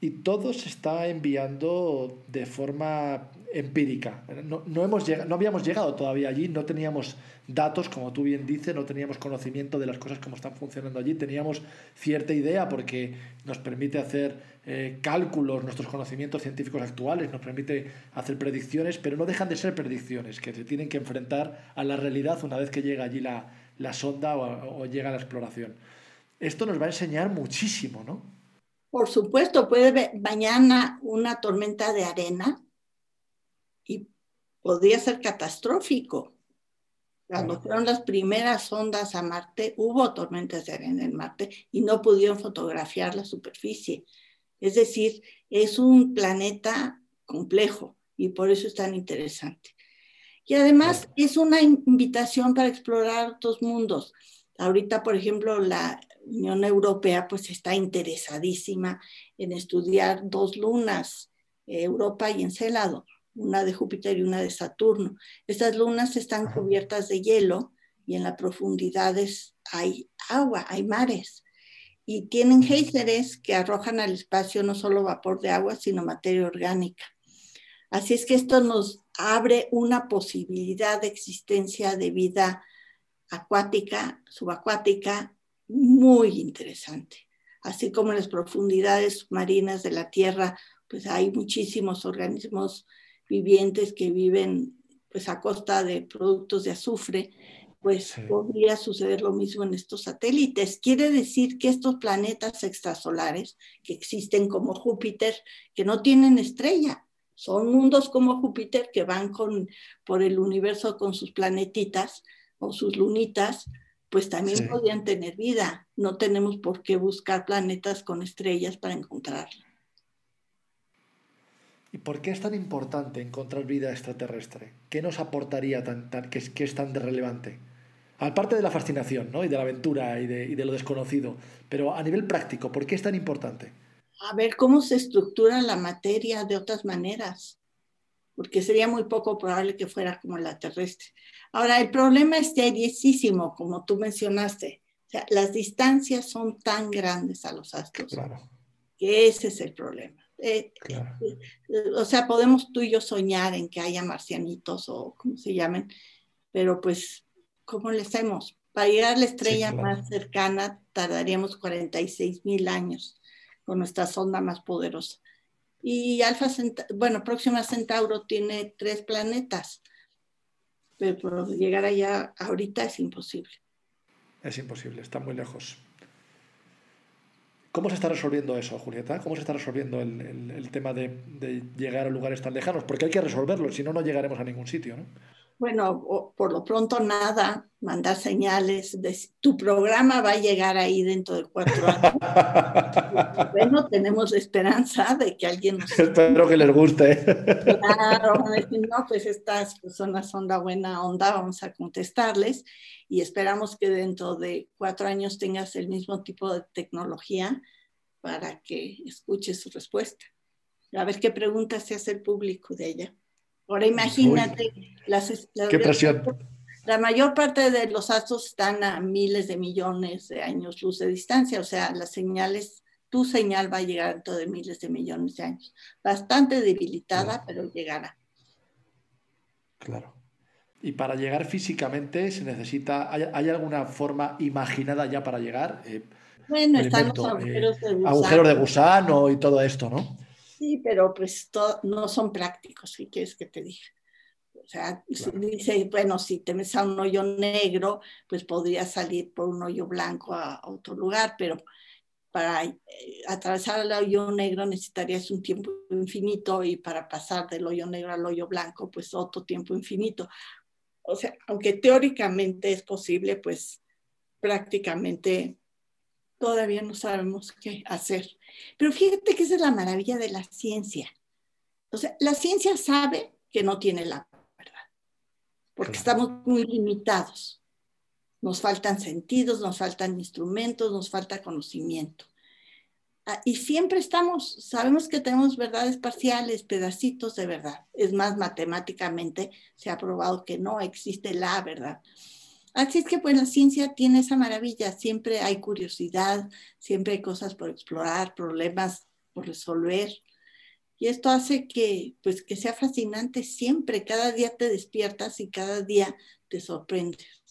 y todo se está enviando de forma empírica. No, no, hemos llegado, no habíamos llegado todavía allí, no teníamos datos, como tú bien dices, no teníamos conocimiento de las cosas como están funcionando allí, teníamos cierta idea porque nos permite hacer eh, cálculos, nuestros conocimientos científicos actuales, nos permite hacer predicciones, pero no dejan de ser predicciones, que se tienen que enfrentar a la realidad una vez que llega allí la, la sonda o, o llega la exploración. Esto nos va a enseñar muchísimo, ¿no? Por supuesto, puede mañana una tormenta de arena podría ser catastrófico. Cuando fueron las primeras ondas a Marte, hubo tormentas de arena en Marte y no pudieron fotografiar la superficie. Es decir, es un planeta complejo y por eso es tan interesante. Y además es una invitación para explorar otros mundos. Ahorita, por ejemplo, la Unión Europea pues está interesadísima en estudiar dos lunas, Europa y Encélado, una de Júpiter y una de Saturno. Estas lunas están cubiertas de hielo y en las profundidades hay agua, hay mares. Y tienen géiseres que arrojan al espacio no solo vapor de agua, sino materia orgánica. Así es que esto nos abre una posibilidad de existencia de vida acuática, subacuática, muy interesante. Así como en las profundidades marinas de la Tierra, pues hay muchísimos organismos vivientes que viven pues a costa de productos de azufre, pues sí. podría suceder lo mismo en estos satélites. Quiere decir que estos planetas extrasolares que existen como Júpiter, que no tienen estrella, son mundos como Júpiter que van con, por el universo con sus planetitas o sus lunitas, pues también sí. podrían tener vida. No tenemos por qué buscar planetas con estrellas para encontrarla. ¿Y por qué es tan importante encontrar vida extraterrestre? ¿Qué nos aportaría tan, tan, que, es, que es tan relevante? Aparte de la fascinación ¿no? y de la aventura y de, y de lo desconocido, pero a nivel práctico, ¿por qué es tan importante? A ver cómo se estructura la materia de otras maneras. porque sería muy poco probable que fuera como la terrestre. Ahora, el problema es seriosísimo, como tú mencionaste. O sea, las distancias son tan grandes a los astros que ese es el problema. Eh, eh, o sea, podemos tú y yo soñar en que haya marcianitos o como se llamen, pero pues, ¿cómo le hacemos? Para llegar a la estrella más cercana tardaríamos 46 mil años con nuestra sonda más poderosa. Y Alfa bueno, Próxima Centauro tiene tres planetas, pero llegar allá ahorita es imposible. Es imposible, está muy lejos. ¿Cómo se está resolviendo eso, Julieta? ¿Cómo se está resolviendo el, tema de, de, llegar a lugares tan lejanos? Porque hay que resolverlo, si no, no llegaremos a ningún sitio, ¿no? Bueno, por lo pronto nada, mandar señales. De, tu programa va a llegar ahí dentro de cuatro años. bueno, tenemos esperanza de que alguien nos... Espero que les guste. Claro, no, pues estas personas son la buena onda, vamos a contestarles y esperamos que dentro de cuatro años tengas el mismo tipo de tecnología para que escuches su respuesta. A ver qué preguntas se hace el público de ella. Ahora imagínate, las, qué. La mayor parte de los astros están a miles de millones de años luz de distancia, o sea, las señales, tu señal va a llegar dentro de miles de millones de años. Bastante debilitada, pero llegará. Claro. Y para llegar físicamente se necesita, ¿hay, alguna forma imaginada ya para llegar? Eh, bueno, están los agujeros de gusano. Agujeros de gusano y todo esto, ¿no? Sí, pero pues no son prácticos, ¿qué quieres que te diga? O sea, dice, bueno, si te metes a un hoyo negro, pues podrías salir por un hoyo blanco a, otro lugar, pero para eh, atravesar el hoyo negro necesitarías un tiempo infinito y para pasar del hoyo negro al hoyo blanco, pues otro tiempo infinito. O sea, aunque teóricamente es posible, pues prácticamente todavía no sabemos qué hacer. Pero fíjate que esa es la maravilla de la ciencia. O sea, la ciencia sabe que no tiene la verdad, porque estamos muy limitados. Nos faltan sentidos, nos faltan instrumentos, nos falta conocimiento. Ah, y siempre estamos, sabemos que tenemos verdades parciales, pedacitos de verdad. Es más, matemáticamente se ha probado que no existe la verdad. Así es que pues la ciencia tiene esa maravilla, siempre hay curiosidad, siempre hay cosas por explorar, problemas por resolver. Y esto hace que pues que sea fascinante siempre, cada día te despiertas y cada día te sorprendes.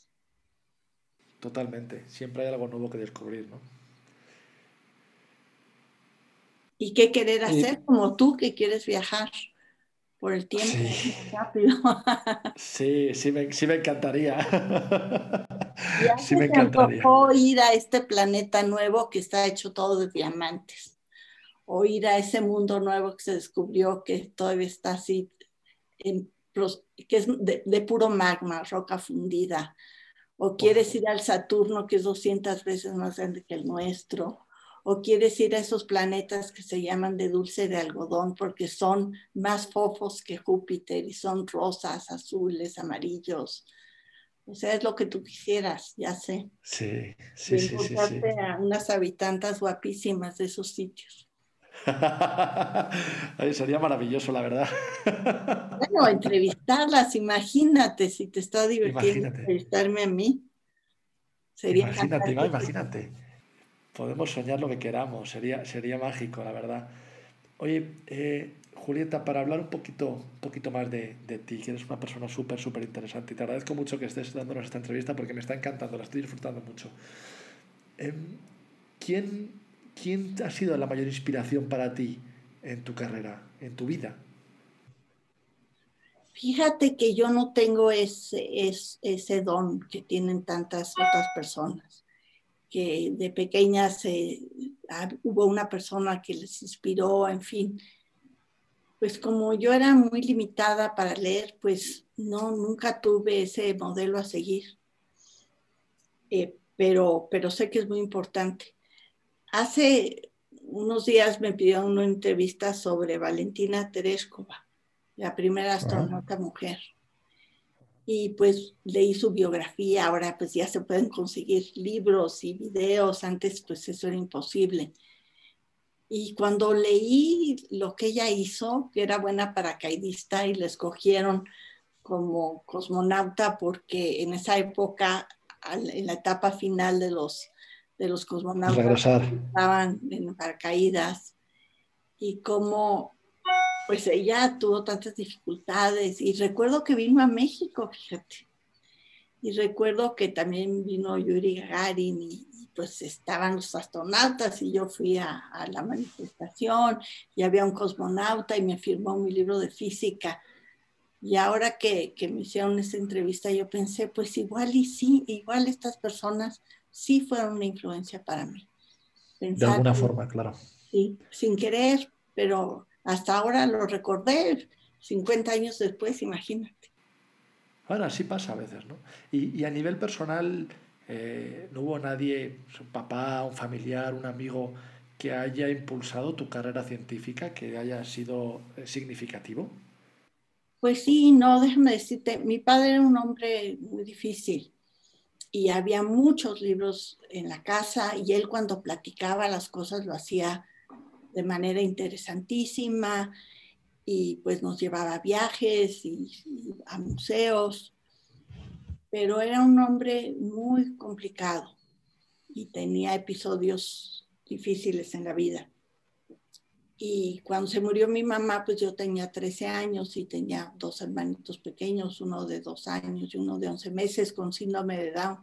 Totalmente, siempre hay algo nuevo que descubrir, ¿no? ¿Y qué querer hacer como tú que quieres viajar? Por el tiempo sí. rápido. sí, sí me, sí me encantaría. Ya sí me encantaría. ir a este planeta nuevo que está hecho todo de diamantes. O ir a ese mundo nuevo que se descubrió que todavía está así, en, que es de, de, puro magma, roca fundida. O quieres ir al Saturno, que es 200 veces más grande que el nuestro o quieres ir a esos planetas que se llaman de dulce de algodón porque son más fofos que Júpiter y son rosas, azules, amarillos. O sea, es lo que tú quisieras, ya sé. Sí, sí, sí, sí, sí. a unas habitantes guapísimas de esos sitios. sería maravilloso, la verdad. bueno, entrevistarlas, imagínate si te está divirtiendo entrevistarme a mí. Sería imagínate, imagínate podemos soñar lo que queramos, sería, sería mágico, la verdad. Oye, eh, Julieta, para hablar un poquito, un poquito más de, de ti, que eres una persona súper, súper interesante, y te agradezco mucho que estés dándonos esta entrevista porque me está encantando, la estoy disfrutando mucho. Em, ¿quién, ¿Quién ha sido la mayor inspiración para ti en tu carrera, en tu vida? Fíjate que yo no tengo ese, ese, ese don que tienen tantas otras personas que de pequeñas hubo una persona que les inspiró, en fin. Pues como yo era muy limitada para leer, pues no, nunca tuve ese modelo a seguir. Eh, pero, pero sé que es muy importante. Hace unos días me pidió una entrevista sobre Valentina Tereshkova, la primera astronauta mujer y pues leí su biografía, ahora pues ya se pueden conseguir libros y videos, antes pues eso era imposible. Y cuando leí lo que ella hizo, que era buena paracaidista y la escogieron como cosmonauta porque en esa época, en la etapa final de los, de los cosmonautas, estaban en paracaídas y como pues ella tuvo tantas dificultades y recuerdo que vino a México, fíjate. Y recuerdo que también vino Yuri Gagarin y, pues estaban los astronautas y yo fui a, la manifestación y había un cosmonauta y me firmó mi libro de física. Y ahora que, que me hicieron esa entrevista, yo pensé, pues igual y sí, igual estas personas sí fueron una influencia para mí. de alguna forma, claro. Sí, sin querer, pero hasta ahora lo recordé, 50 años después, imagínate. Bueno, así pasa a veces, ¿no? Y, y a nivel personal, eh, ¿no hubo nadie, un papá, un familiar, un amigo, que haya impulsado tu carrera científica, que haya sido eh, significativo? Pues sí, no, déjame decirte, mi padre era un hombre muy difícil y había muchos libros en la casa y él cuando platicaba las cosas lo hacía de manera interesantísima y pues nos llevaba a viajes y, a museos, pero era un hombre muy complicado y tenía episodios difíciles en la vida. Y cuando se murió mi mamá, pues yo tenía 13 años y tenía dos hermanitos pequeños, uno de dos años y uno de 11 meses con síndrome de Down.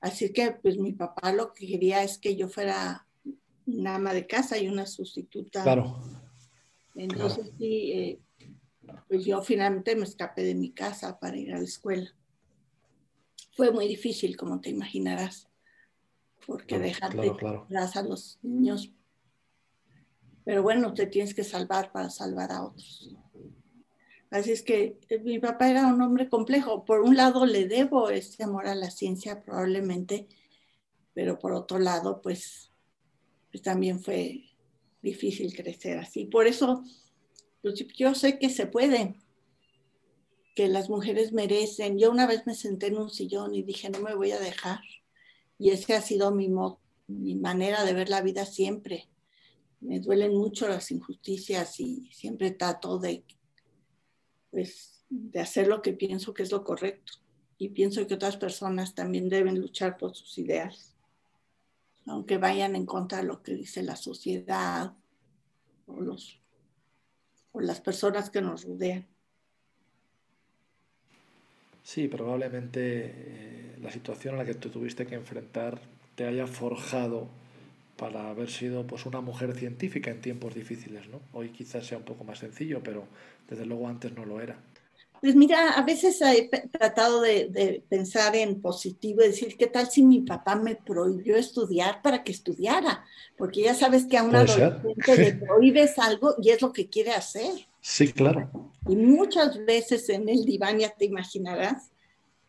Así que pues mi papá lo que quería es que yo fuera una ama de casa y una sustituta. Claro. Entonces sí, eh, pues yo finalmente me escapé de mi casa para ir a la escuela. Fue muy difícil, como te imaginarás, porque dejarte claro, a los niños. Pero bueno, te tienes que salvar para salvar a otros. Así es que eh, mi papá era un hombre complejo. Por un lado le debo este amor a la ciencia probablemente, pero por otro lado, pues pues, también fue difícil crecer así. Por eso yo sé que se puede, que las mujeres merecen. Yo una vez me senté en un sillón y dije, no me voy a dejar. Y esa ha sido mi, mi manera de ver la vida siempre. Me duelen mucho las injusticias y siempre trato de, pues, de hacer lo que pienso que es lo correcto. Y pienso que otras personas también deben luchar por sus ideas aunque vayan en contra de lo que dice la sociedad o, los, o las personas que nos rodean. Sí, probablemente eh, la situación a la que tú tuviste que enfrentar te haya forjado para haber sido pues, una mujer científica en tiempos difíciles. ¿no? Hoy quizás sea un poco más sencillo, pero desde luego antes no lo era. Pues mira, a veces he tratado de, pensar en positivo y decir, ¿qué tal si mi papá me prohibió estudiar para que estudiara? Porque ya sabes que a un adolescente le prohíbes algo y es lo que quiere hacer. Sí, claro. Y muchas veces en el diván, ya te imaginarás,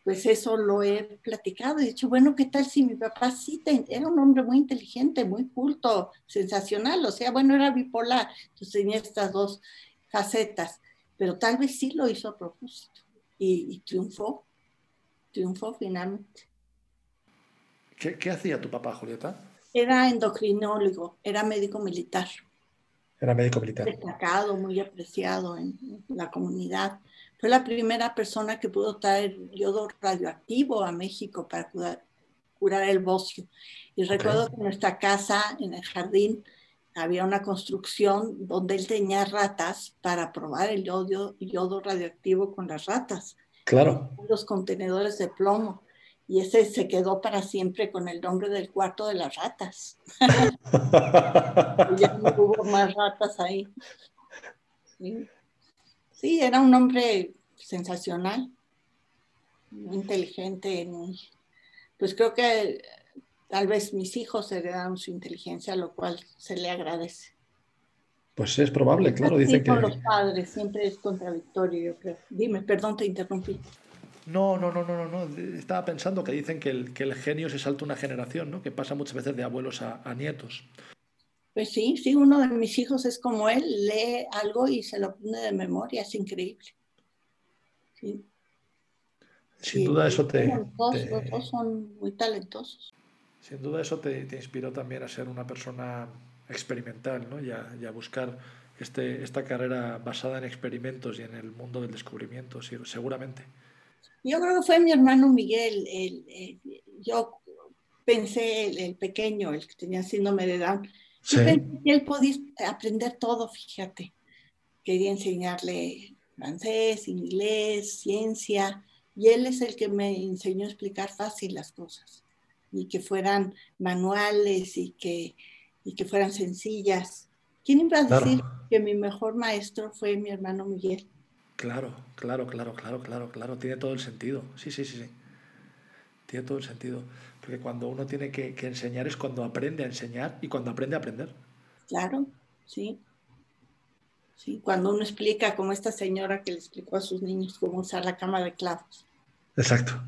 pues eso lo he platicado. He dicho, bueno, ¿qué tal si mi papá sí era un hombre muy inteligente, muy culto, sensacional? O sea, bueno, era bipolar, entonces tenía estas dos facetas pero tal vez sí lo hizo a propósito y, triunfó, triunfó finalmente. ¿Qué, hacía tu papá, Julieta? Era endocrinólogo, era médico militar. Era médico militar. Destacado, muy apreciado en, la comunidad. Fue la primera persona que pudo traer yodo radioactivo a México para curar, el bocio. Y recuerdo que en nuestra casa, en el jardín, había una construcción donde él tenía ratas para probar el yodo, yodo radioactivo con las ratas. Claro. Los contenedores de plomo. Y ese se quedó para siempre con el nombre del cuarto de las ratas. ya no hubo más ratas ahí. Sí. era un hombre sensacional, muy inteligente, pues creo que tal vez mis hijos heredaron su inteligencia, lo cual se le agradece. Pues es probable, claro. Dicen que... los padres siempre es contradictorio, yo creo. Dime, perdón, te interrumpí. No, no, no, no, no, Estaba pensando que dicen que el, que el genio se salta una generación, ¿no? Que pasa muchas veces de abuelos a, nietos. Pues sí, sí, uno de mis hijos es como él, lee algo y se lo pone de memoria, es increíble. Sí. Sin duda eso te, Los dos son muy talentosos. Sin duda eso te, inspiró también a ser una persona experimental, ¿no? Y a, y a buscar este, esta carrera basada en experimentos y en el mundo del descubrimiento, sí, seguramente. Yo creo que fue mi hermano Miguel. El, el- yo pensé, el, el pequeño, el que tenía síndrome de Down, yo Sí. pensé que él podía aprender todo, fíjate. Quería enseñarle francés, inglés, ciencia, y él es el que me enseñó a explicar fácil las cosas, y que fueran manuales y que, y que fueran sencillas. ¿Quién iba a Claro. decir que mi mejor maestro fue mi hermano Miguel? Claro, claro, claro, claro, claro, claro, tiene todo el sentido. Sí, sí, sí, sí. Tiene todo el sentido. Porque cuando uno tiene que, que enseñar es cuando aprende a enseñar y cuando aprende a aprender. Claro, sí. Sí, cuando uno explica, como esta señora que le explicó a sus niños cómo usar la cama de clavos. Exacto,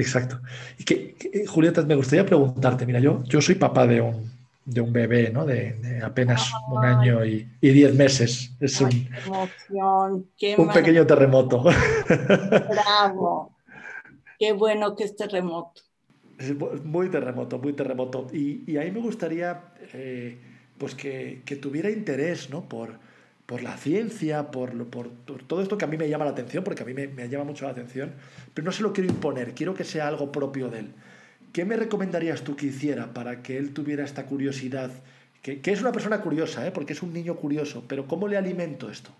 exacto. Y que, que, Julieta, me gustaría preguntarte, mira, yo, yo soy papá de un, de un bebé, ¿no? De, de apenas un año y, y diez meses. Es un, emoción, qué un pequeño terremoto. bravo. Qué bueno que este remoto. Es mu- muy terremoto, muy terremoto. Y, y ahí me gustaría eh, pues que, que tuviera interés ¿no? por, por la ciencia, por, lo- por, por todo esto que a mí me llama la atención, porque a mí me, me llama mucho la atención, pero no se lo quiero imponer, quiero que sea algo propio de él. ¿Qué me recomendarías tú que hiciera para que él tuviera esta curiosidad? Que, que es una persona curiosa, ¿eh? porque es un niño curioso, pero ¿cómo le alimento esto?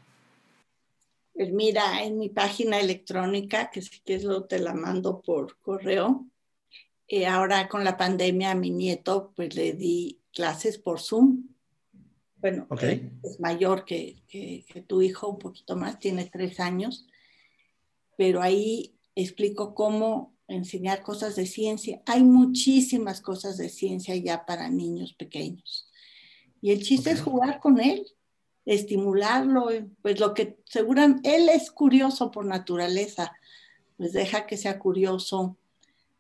Pues mira, en mi página electrónica, que si quieres luego te la mando por correo, eh, ahora con la pandemia a mi nieto, pues le di clases por Zoom. Bueno, él es mayor que, que- que tu hijo, un poquito más, tiene tres años, pero ahí explico cómo enseñar cosas de ciencia. Hay muchísimas cosas de ciencia ya para niños pequeños. Y el chiste es jugar con él, estimularlo, pues lo que seguramente él es curioso por naturaleza, pues deja que sea curioso.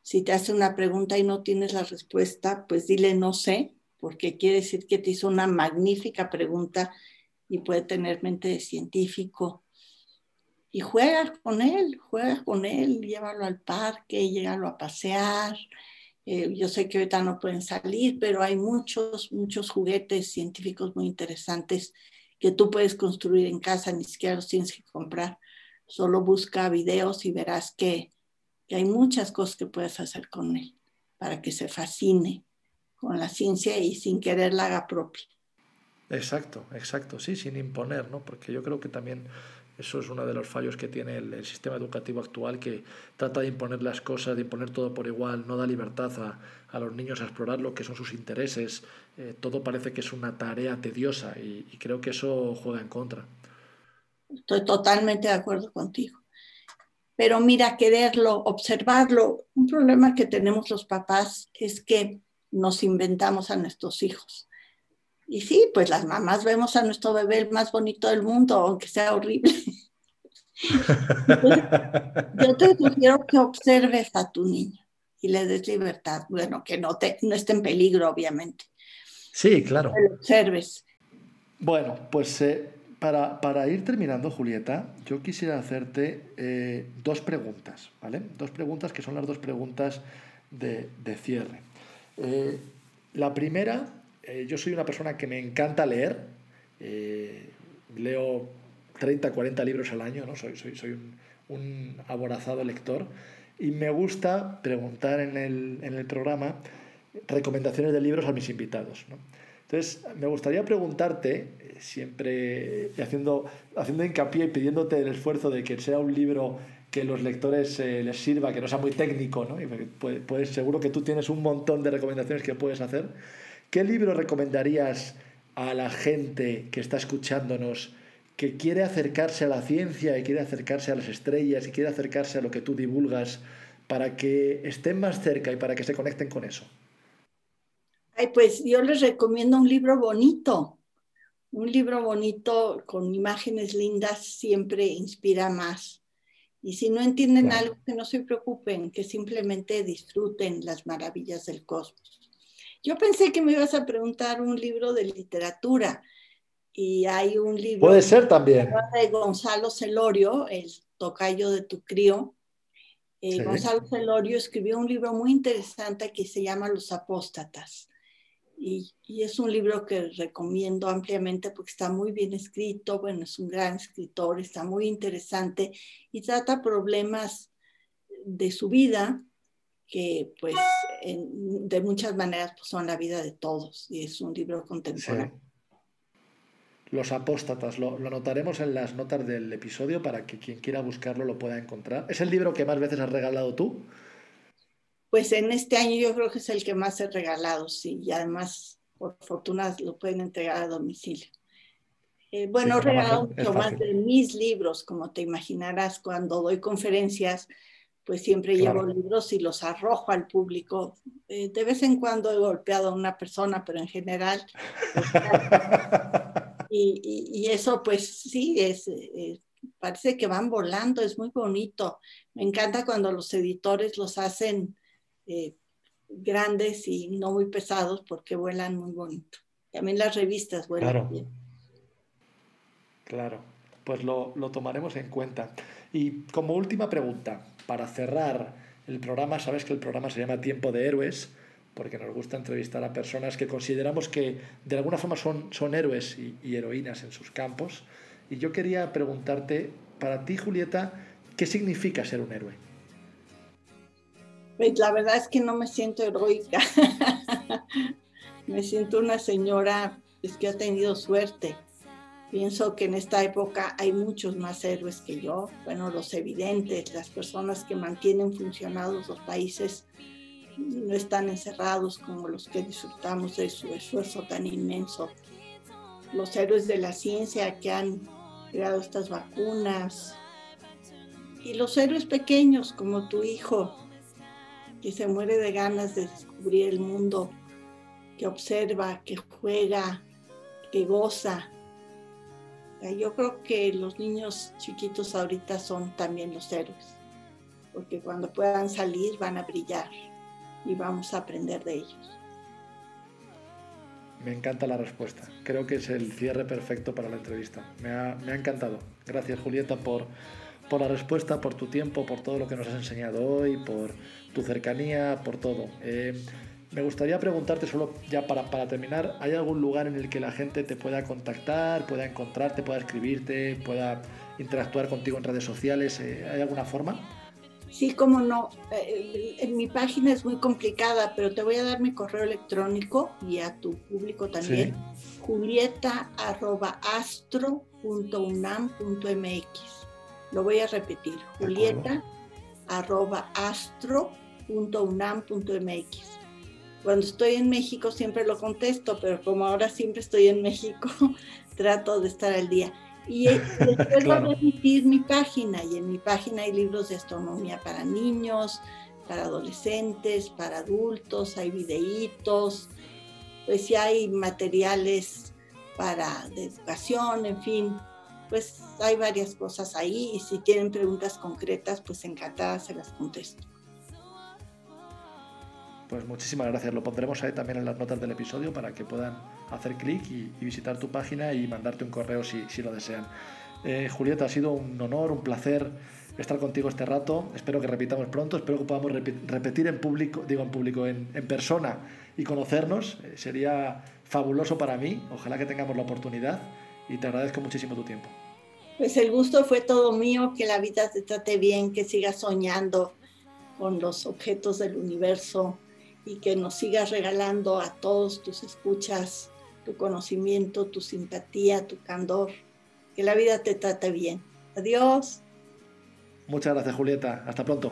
Si te hace una pregunta y no tienes la respuesta, pues dile no sé, porque quiere decir que te hizo una magnífica pregunta y puede tener mente de científico. Y juega con él, juega con él, llévalo al parque, llévalo a pasear. Eh, yo sé que ahorita no pueden salir, pero hay muchos, muchos juguetes científicos muy interesantes que tú puedes construir en casa, ni siquiera los tienes que comprar. Solo busca videos y verás que hay muchas cosas que puedes hacer con él para que se fascine con la ciencia y sin querer la haga propia. Exacto, exacto, sí, sin imponer, ¿no? Porque yo creo que también eso es uno de los fallos que tiene el, el sistema educativo actual, que trata de imponer las cosas, de imponer todo por igual, no da libertad a, a los niños a explorar lo que son sus intereses, eh, todo parece que es una tarea tediosa y, y creo que eso juega en contra. Estoy totalmente de acuerdo contigo. Pero mira, quererlo, observarlo, un problema que tenemos los papás es que nos inventamos a nuestros hijos. Y sí, pues las mamás vemos a nuestro bebé el más bonito del mundo, aunque sea horrible. Entonces, yo te sugiero que observes a tu niño y le des libertad. Bueno, que no, te, no esté en peligro, obviamente. Sí, claro. Que lo observes. Bueno, pues eh, para, para, ir terminando, Julieta, yo quisiera hacerte eh, dos preguntas, ¿vale? Dos preguntas que son las dos preguntas de, de cierre. Eh, la primera, eh, yo soy una persona que me encanta leer, eh, leo 30, 40 libros al año, ¿no? soy, soy, soy un, un, aborazado lector y me gusta preguntar en el, en el, programa recomendaciones de libros a mis invitados. ¿no? Entonces, me gustaría preguntarte, siempre haciendo, haciendo hincapié y pidiéndote el esfuerzo de que sea un libro que los lectores eh, les sirva, que no sea muy técnico, ¿no? Y puedes, puedes, seguro que tú tienes un montón de recomendaciones que puedes hacer. ¿Qué libro recomendarías a la gente que está escuchándonos, que quiere acercarse a la ciencia y quiere acercarse a las estrellas y quiere acercarse a lo que tú divulgas para que estén más cerca y para que se conecten con eso? Ay, pues yo les recomiendo un libro bonito. Un libro bonito con imágenes lindas siempre inspira más. Y si no entienden claro. algo, que no se preocupen, que simplemente disfruten las maravillas del cosmos. Yo pensé que me ibas a preguntar un libro de literatura y hay un libro Puede ser también. de Gonzalo Celorio, el tocayo de tu crío. Eh, sí. Gonzalo Celorio escribió un libro muy interesante que se llama Los Apóstatas. Y, es un libro que recomiendo ampliamente porque está muy bien escrito, bueno, es un gran escritor, está muy interesante y trata problemas de su vida que pues en, de muchas maneras pues, son la vida de todos y es un libro contemporáneo. Los apóstatas, lo, lo, anotaremos en las notas del episodio para que quien quiera buscarlo lo pueda encontrar. ¿Es el libro que más veces has regalado tú? Pues en este año yo creo que es el que más he regalado, sí, y además, por fortuna, lo pueden entregar a domicilio. Eh, bueno, he regalado mucho más de mis libros, como te imaginarás, cuando doy conferencias, pues siempre claro. llevo libros y los arrojo al público. Eh, de vez en cuando he golpeado a una persona, pero en general. Pues, y, y, y, eso, pues sí, es, eh, parece que van volando, es muy bonito. Me encanta cuando los editores los hacen eh, grandes y no muy pesados porque vuelan muy bonito. También las revistas vuelan claro. bien. Claro, pues lo, lo tomaremos en cuenta. Y como última pregunta, para cerrar el programa, sabes que el programa se llama Tiempo de Héroes, porque nos gusta entrevistar a personas que consideramos que de alguna forma son, son héroes y, y heroínas en sus campos. Y yo quería preguntarte, para ti, Julieta, ¿qué significa ser un héroe? Pues la verdad es que no me siento heroica. me siento una señora pues, que ha tenido suerte. Pienso que en esta época hay muchos más héroes que yo. Bueno, los evidentes, las personas que mantienen funcionados los países no están encerrados como los que disfrutamos de su esfuerzo tan inmenso. Los héroes de la ciencia que han creado estas vacunas. Y los héroes pequeños como tu hijo, que se muere de ganas de descubrir el mundo, que observa, que juega, que goza. Yo creo que los niños chiquitos ahorita son también los héroes, porque cuando puedan salir van a brillar y vamos a aprender de ellos. Me encanta la respuesta. Creo que es el cierre perfecto para la entrevista. Me ha, me ha encantado. Gracias Julieta por, por la respuesta, por tu tiempo, por todo lo que nos has enseñado hoy, por tu cercanía, por todo. Eh, me gustaría preguntarte solo ya para, para, terminar, ¿hay algún lugar en el que la gente te pueda contactar, pueda encontrarte, pueda escribirte, pueda interactuar contigo en redes sociales? Eh, ¿Hay alguna forma? Sí, cómo no. Eh, en mi página es muy complicada, pero te voy a dar mi correo electrónico y a tu público también. Sí. julieta.astro.unam.mx. Lo voy a repetir. Julieta arroba astro.unam.mx. Cuando estoy en México siempre lo contesto, pero como ahora siempre estoy en México, trato de estar al día. Y después voy a emitir mi página, y en mi página hay libros de astronomía para niños, para adolescentes, para adultos, hay videitos, pues ya hay materiales para de educación, en fin, pues hay varias cosas ahí y si tienen preguntas concretas, pues encantada se las contesto. Pues muchísimas gracias. Lo pondremos ahí también en las notas del episodio para que puedan hacer clic y, y, visitar tu página y mandarte un correo si, si lo desean. Eh, Julieta, ha sido un honor, un placer estar contigo este rato. Espero que repitamos pronto, espero que podamos repetir en público, digo en público, en, en persona y conocernos. Eh, sería fabuloso para mí. Ojalá que tengamos la oportunidad y te agradezco muchísimo tu tiempo. Pues el gusto fue todo mío, que la vida te trate bien, que sigas soñando con los objetos del universo y que nos sigas regalando a todos tus escuchas tu conocimiento, tu simpatía, tu candor. Que la vida te trate bien. Adiós. Muchas gracias, Julieta. Hasta pronto.